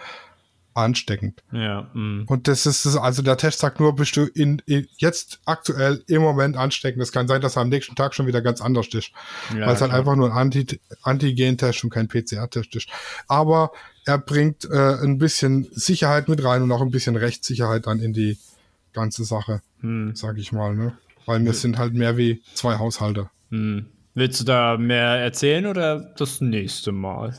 ansteckend. Ja. Mh. Und das ist es, also der Test sagt nur, bist du in, in, jetzt aktuell im Moment ansteckend. Es kann sein, dass er am nächsten Tag schon wieder ganz anders ist. Ja, weil es halt einfach nur ein Anti Antigen-Test und kein PCR-Test ist. Aber er bringt äh, ein bisschen Sicherheit mit rein und auch ein bisschen Rechtssicherheit dann in die ganze Sache, hm. sag ich mal, ne? Weil wir sind halt mehr wie zwei Haushalte. Hm. Willst du da mehr erzählen oder das nächste Mal?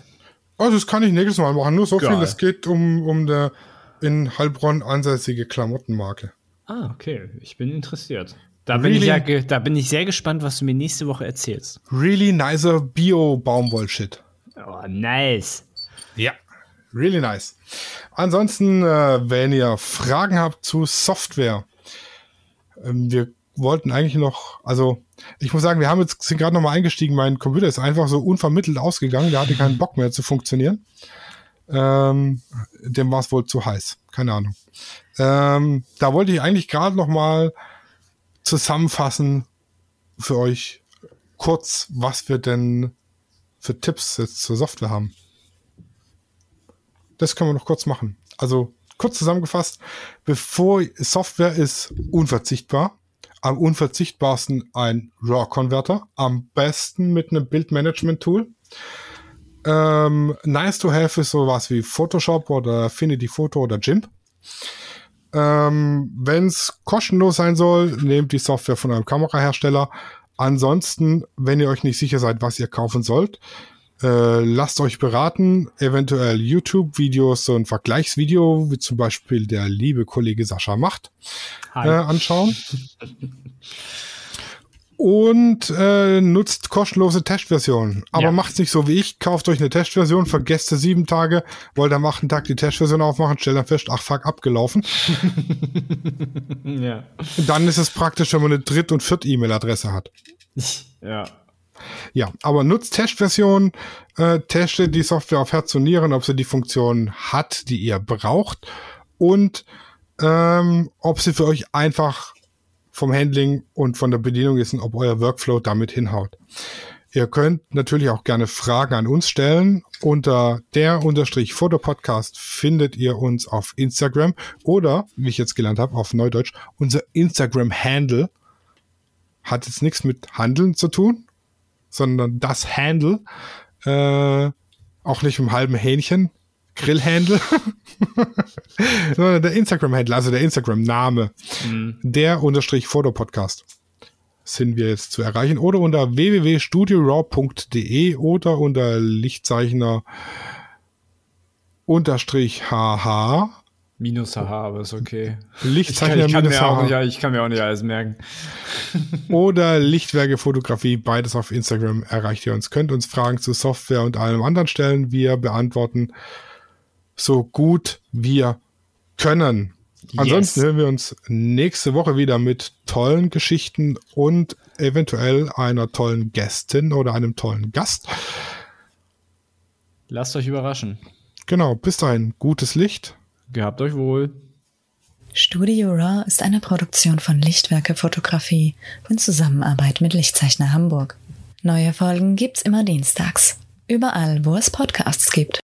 Oh, das kann ich nächstes Mal machen. Nur so Geil. viel, es geht um, um der in Heilbronn ansässige Klamottenmarke. Ah, okay. Ich bin interessiert. Da bin, ich ja da bin ich sehr gespannt, was du mir nächste Woche erzählst. Really nicer Bio-Baumwoll-Shit. Oh, nice. Ja, really nice. Ansonsten, äh, wenn ihr Fragen habt zu Software, ähm, wir wollten eigentlich noch, also ich muss sagen, wir haben jetzt sind gerade noch mal eingestiegen. Mein Computer ist einfach so unvermittelt ausgegangen. Der hatte keinen Bock mehr zu funktionieren. Ähm, dem war es wohl zu heiß. Keine Ahnung. Ähm, da wollte ich eigentlich gerade noch mal zusammenfassen für euch kurz, was wir denn für Tipps jetzt zur Software haben. Das können wir noch kurz machen. Also kurz zusammengefasst, bevor Software ist unverzichtbar am unverzichtbarsten ein RAW-Converter, am besten mit einem Bildmanagement-Tool. Ähm, nice to have ist sowas wie Photoshop oder Affinity Photo oder GIMP. Ähm, Wenn es kostenlos sein soll, nehmt die Software von einem Kamerahersteller. Ansonsten, wenn ihr euch nicht sicher seid, was ihr kaufen sollt, äh, lasst euch beraten, eventuell YouTube-Videos, so ein Vergleichsvideo, wie zum Beispiel der liebe Kollege Sascha macht, äh, anschauen. Und äh, nutzt kostenlose Testversionen. Aber ja. macht's nicht so wie ich. Kauft euch eine Testversion, vergesst sie sieben Tage, wollt am achten Tag die Testversion aufmachen, stellt dann fest, ach fuck, abgelaufen. ja. Dann ist es praktisch, wenn man eine Dritt- und Viert-E-Mail-Adresse hat. Ja. Ja, aber nutzt Testversionen, äh, testet die Software auf Herz und Nieren, ob sie die Funktion hat, die ihr braucht und ähm, ob sie für euch einfach vom Handling und von der Bedienung ist und ob euer Workflow damit hinhaut. Ihr könnt natürlich auch gerne Fragen an uns stellen. Unter der Unterstrich Fotopodcast findet ihr uns auf Instagram oder, wie ich jetzt gelernt habe, auf Neudeutsch, unser Instagram-Handle hat jetzt nichts mit Handeln zu tun, sondern das Handle, äh, auch nicht mit einem halben Hähnchen, Grillhandle, sondern der Instagram-Handle, also der Instagram-Name, mhm. der unterstrich Fotopodcast sind wir jetzt zu erreichen oder unter www.studioraw.de oder unter Lichtzeichner unterstrich hh. Minus hh, aber ist okay. Lichtzeichner ich kann, ich kann hh. Nicht, ich kann mir auch nicht alles merken. oder Lichtwerke Fotografie, beides auf Instagram erreicht ihr uns. Könnt uns Fragen zu Software und allem anderen stellen. Wir beantworten so gut wir können. Ansonsten yes. hören wir uns nächste Woche wieder mit tollen Geschichten und eventuell einer tollen Gästin oder einem tollen Gast. Lasst euch überraschen. Genau, bis dahin, gutes Licht. Gehabt euch wohl. Studio Raw ist eine Produktion von Lichtwerke Fotografie in Zusammenarbeit mit Lichtzeichner Hamburg. Neue Folgen gibt's immer dienstags. Überall, wo es Podcasts gibt.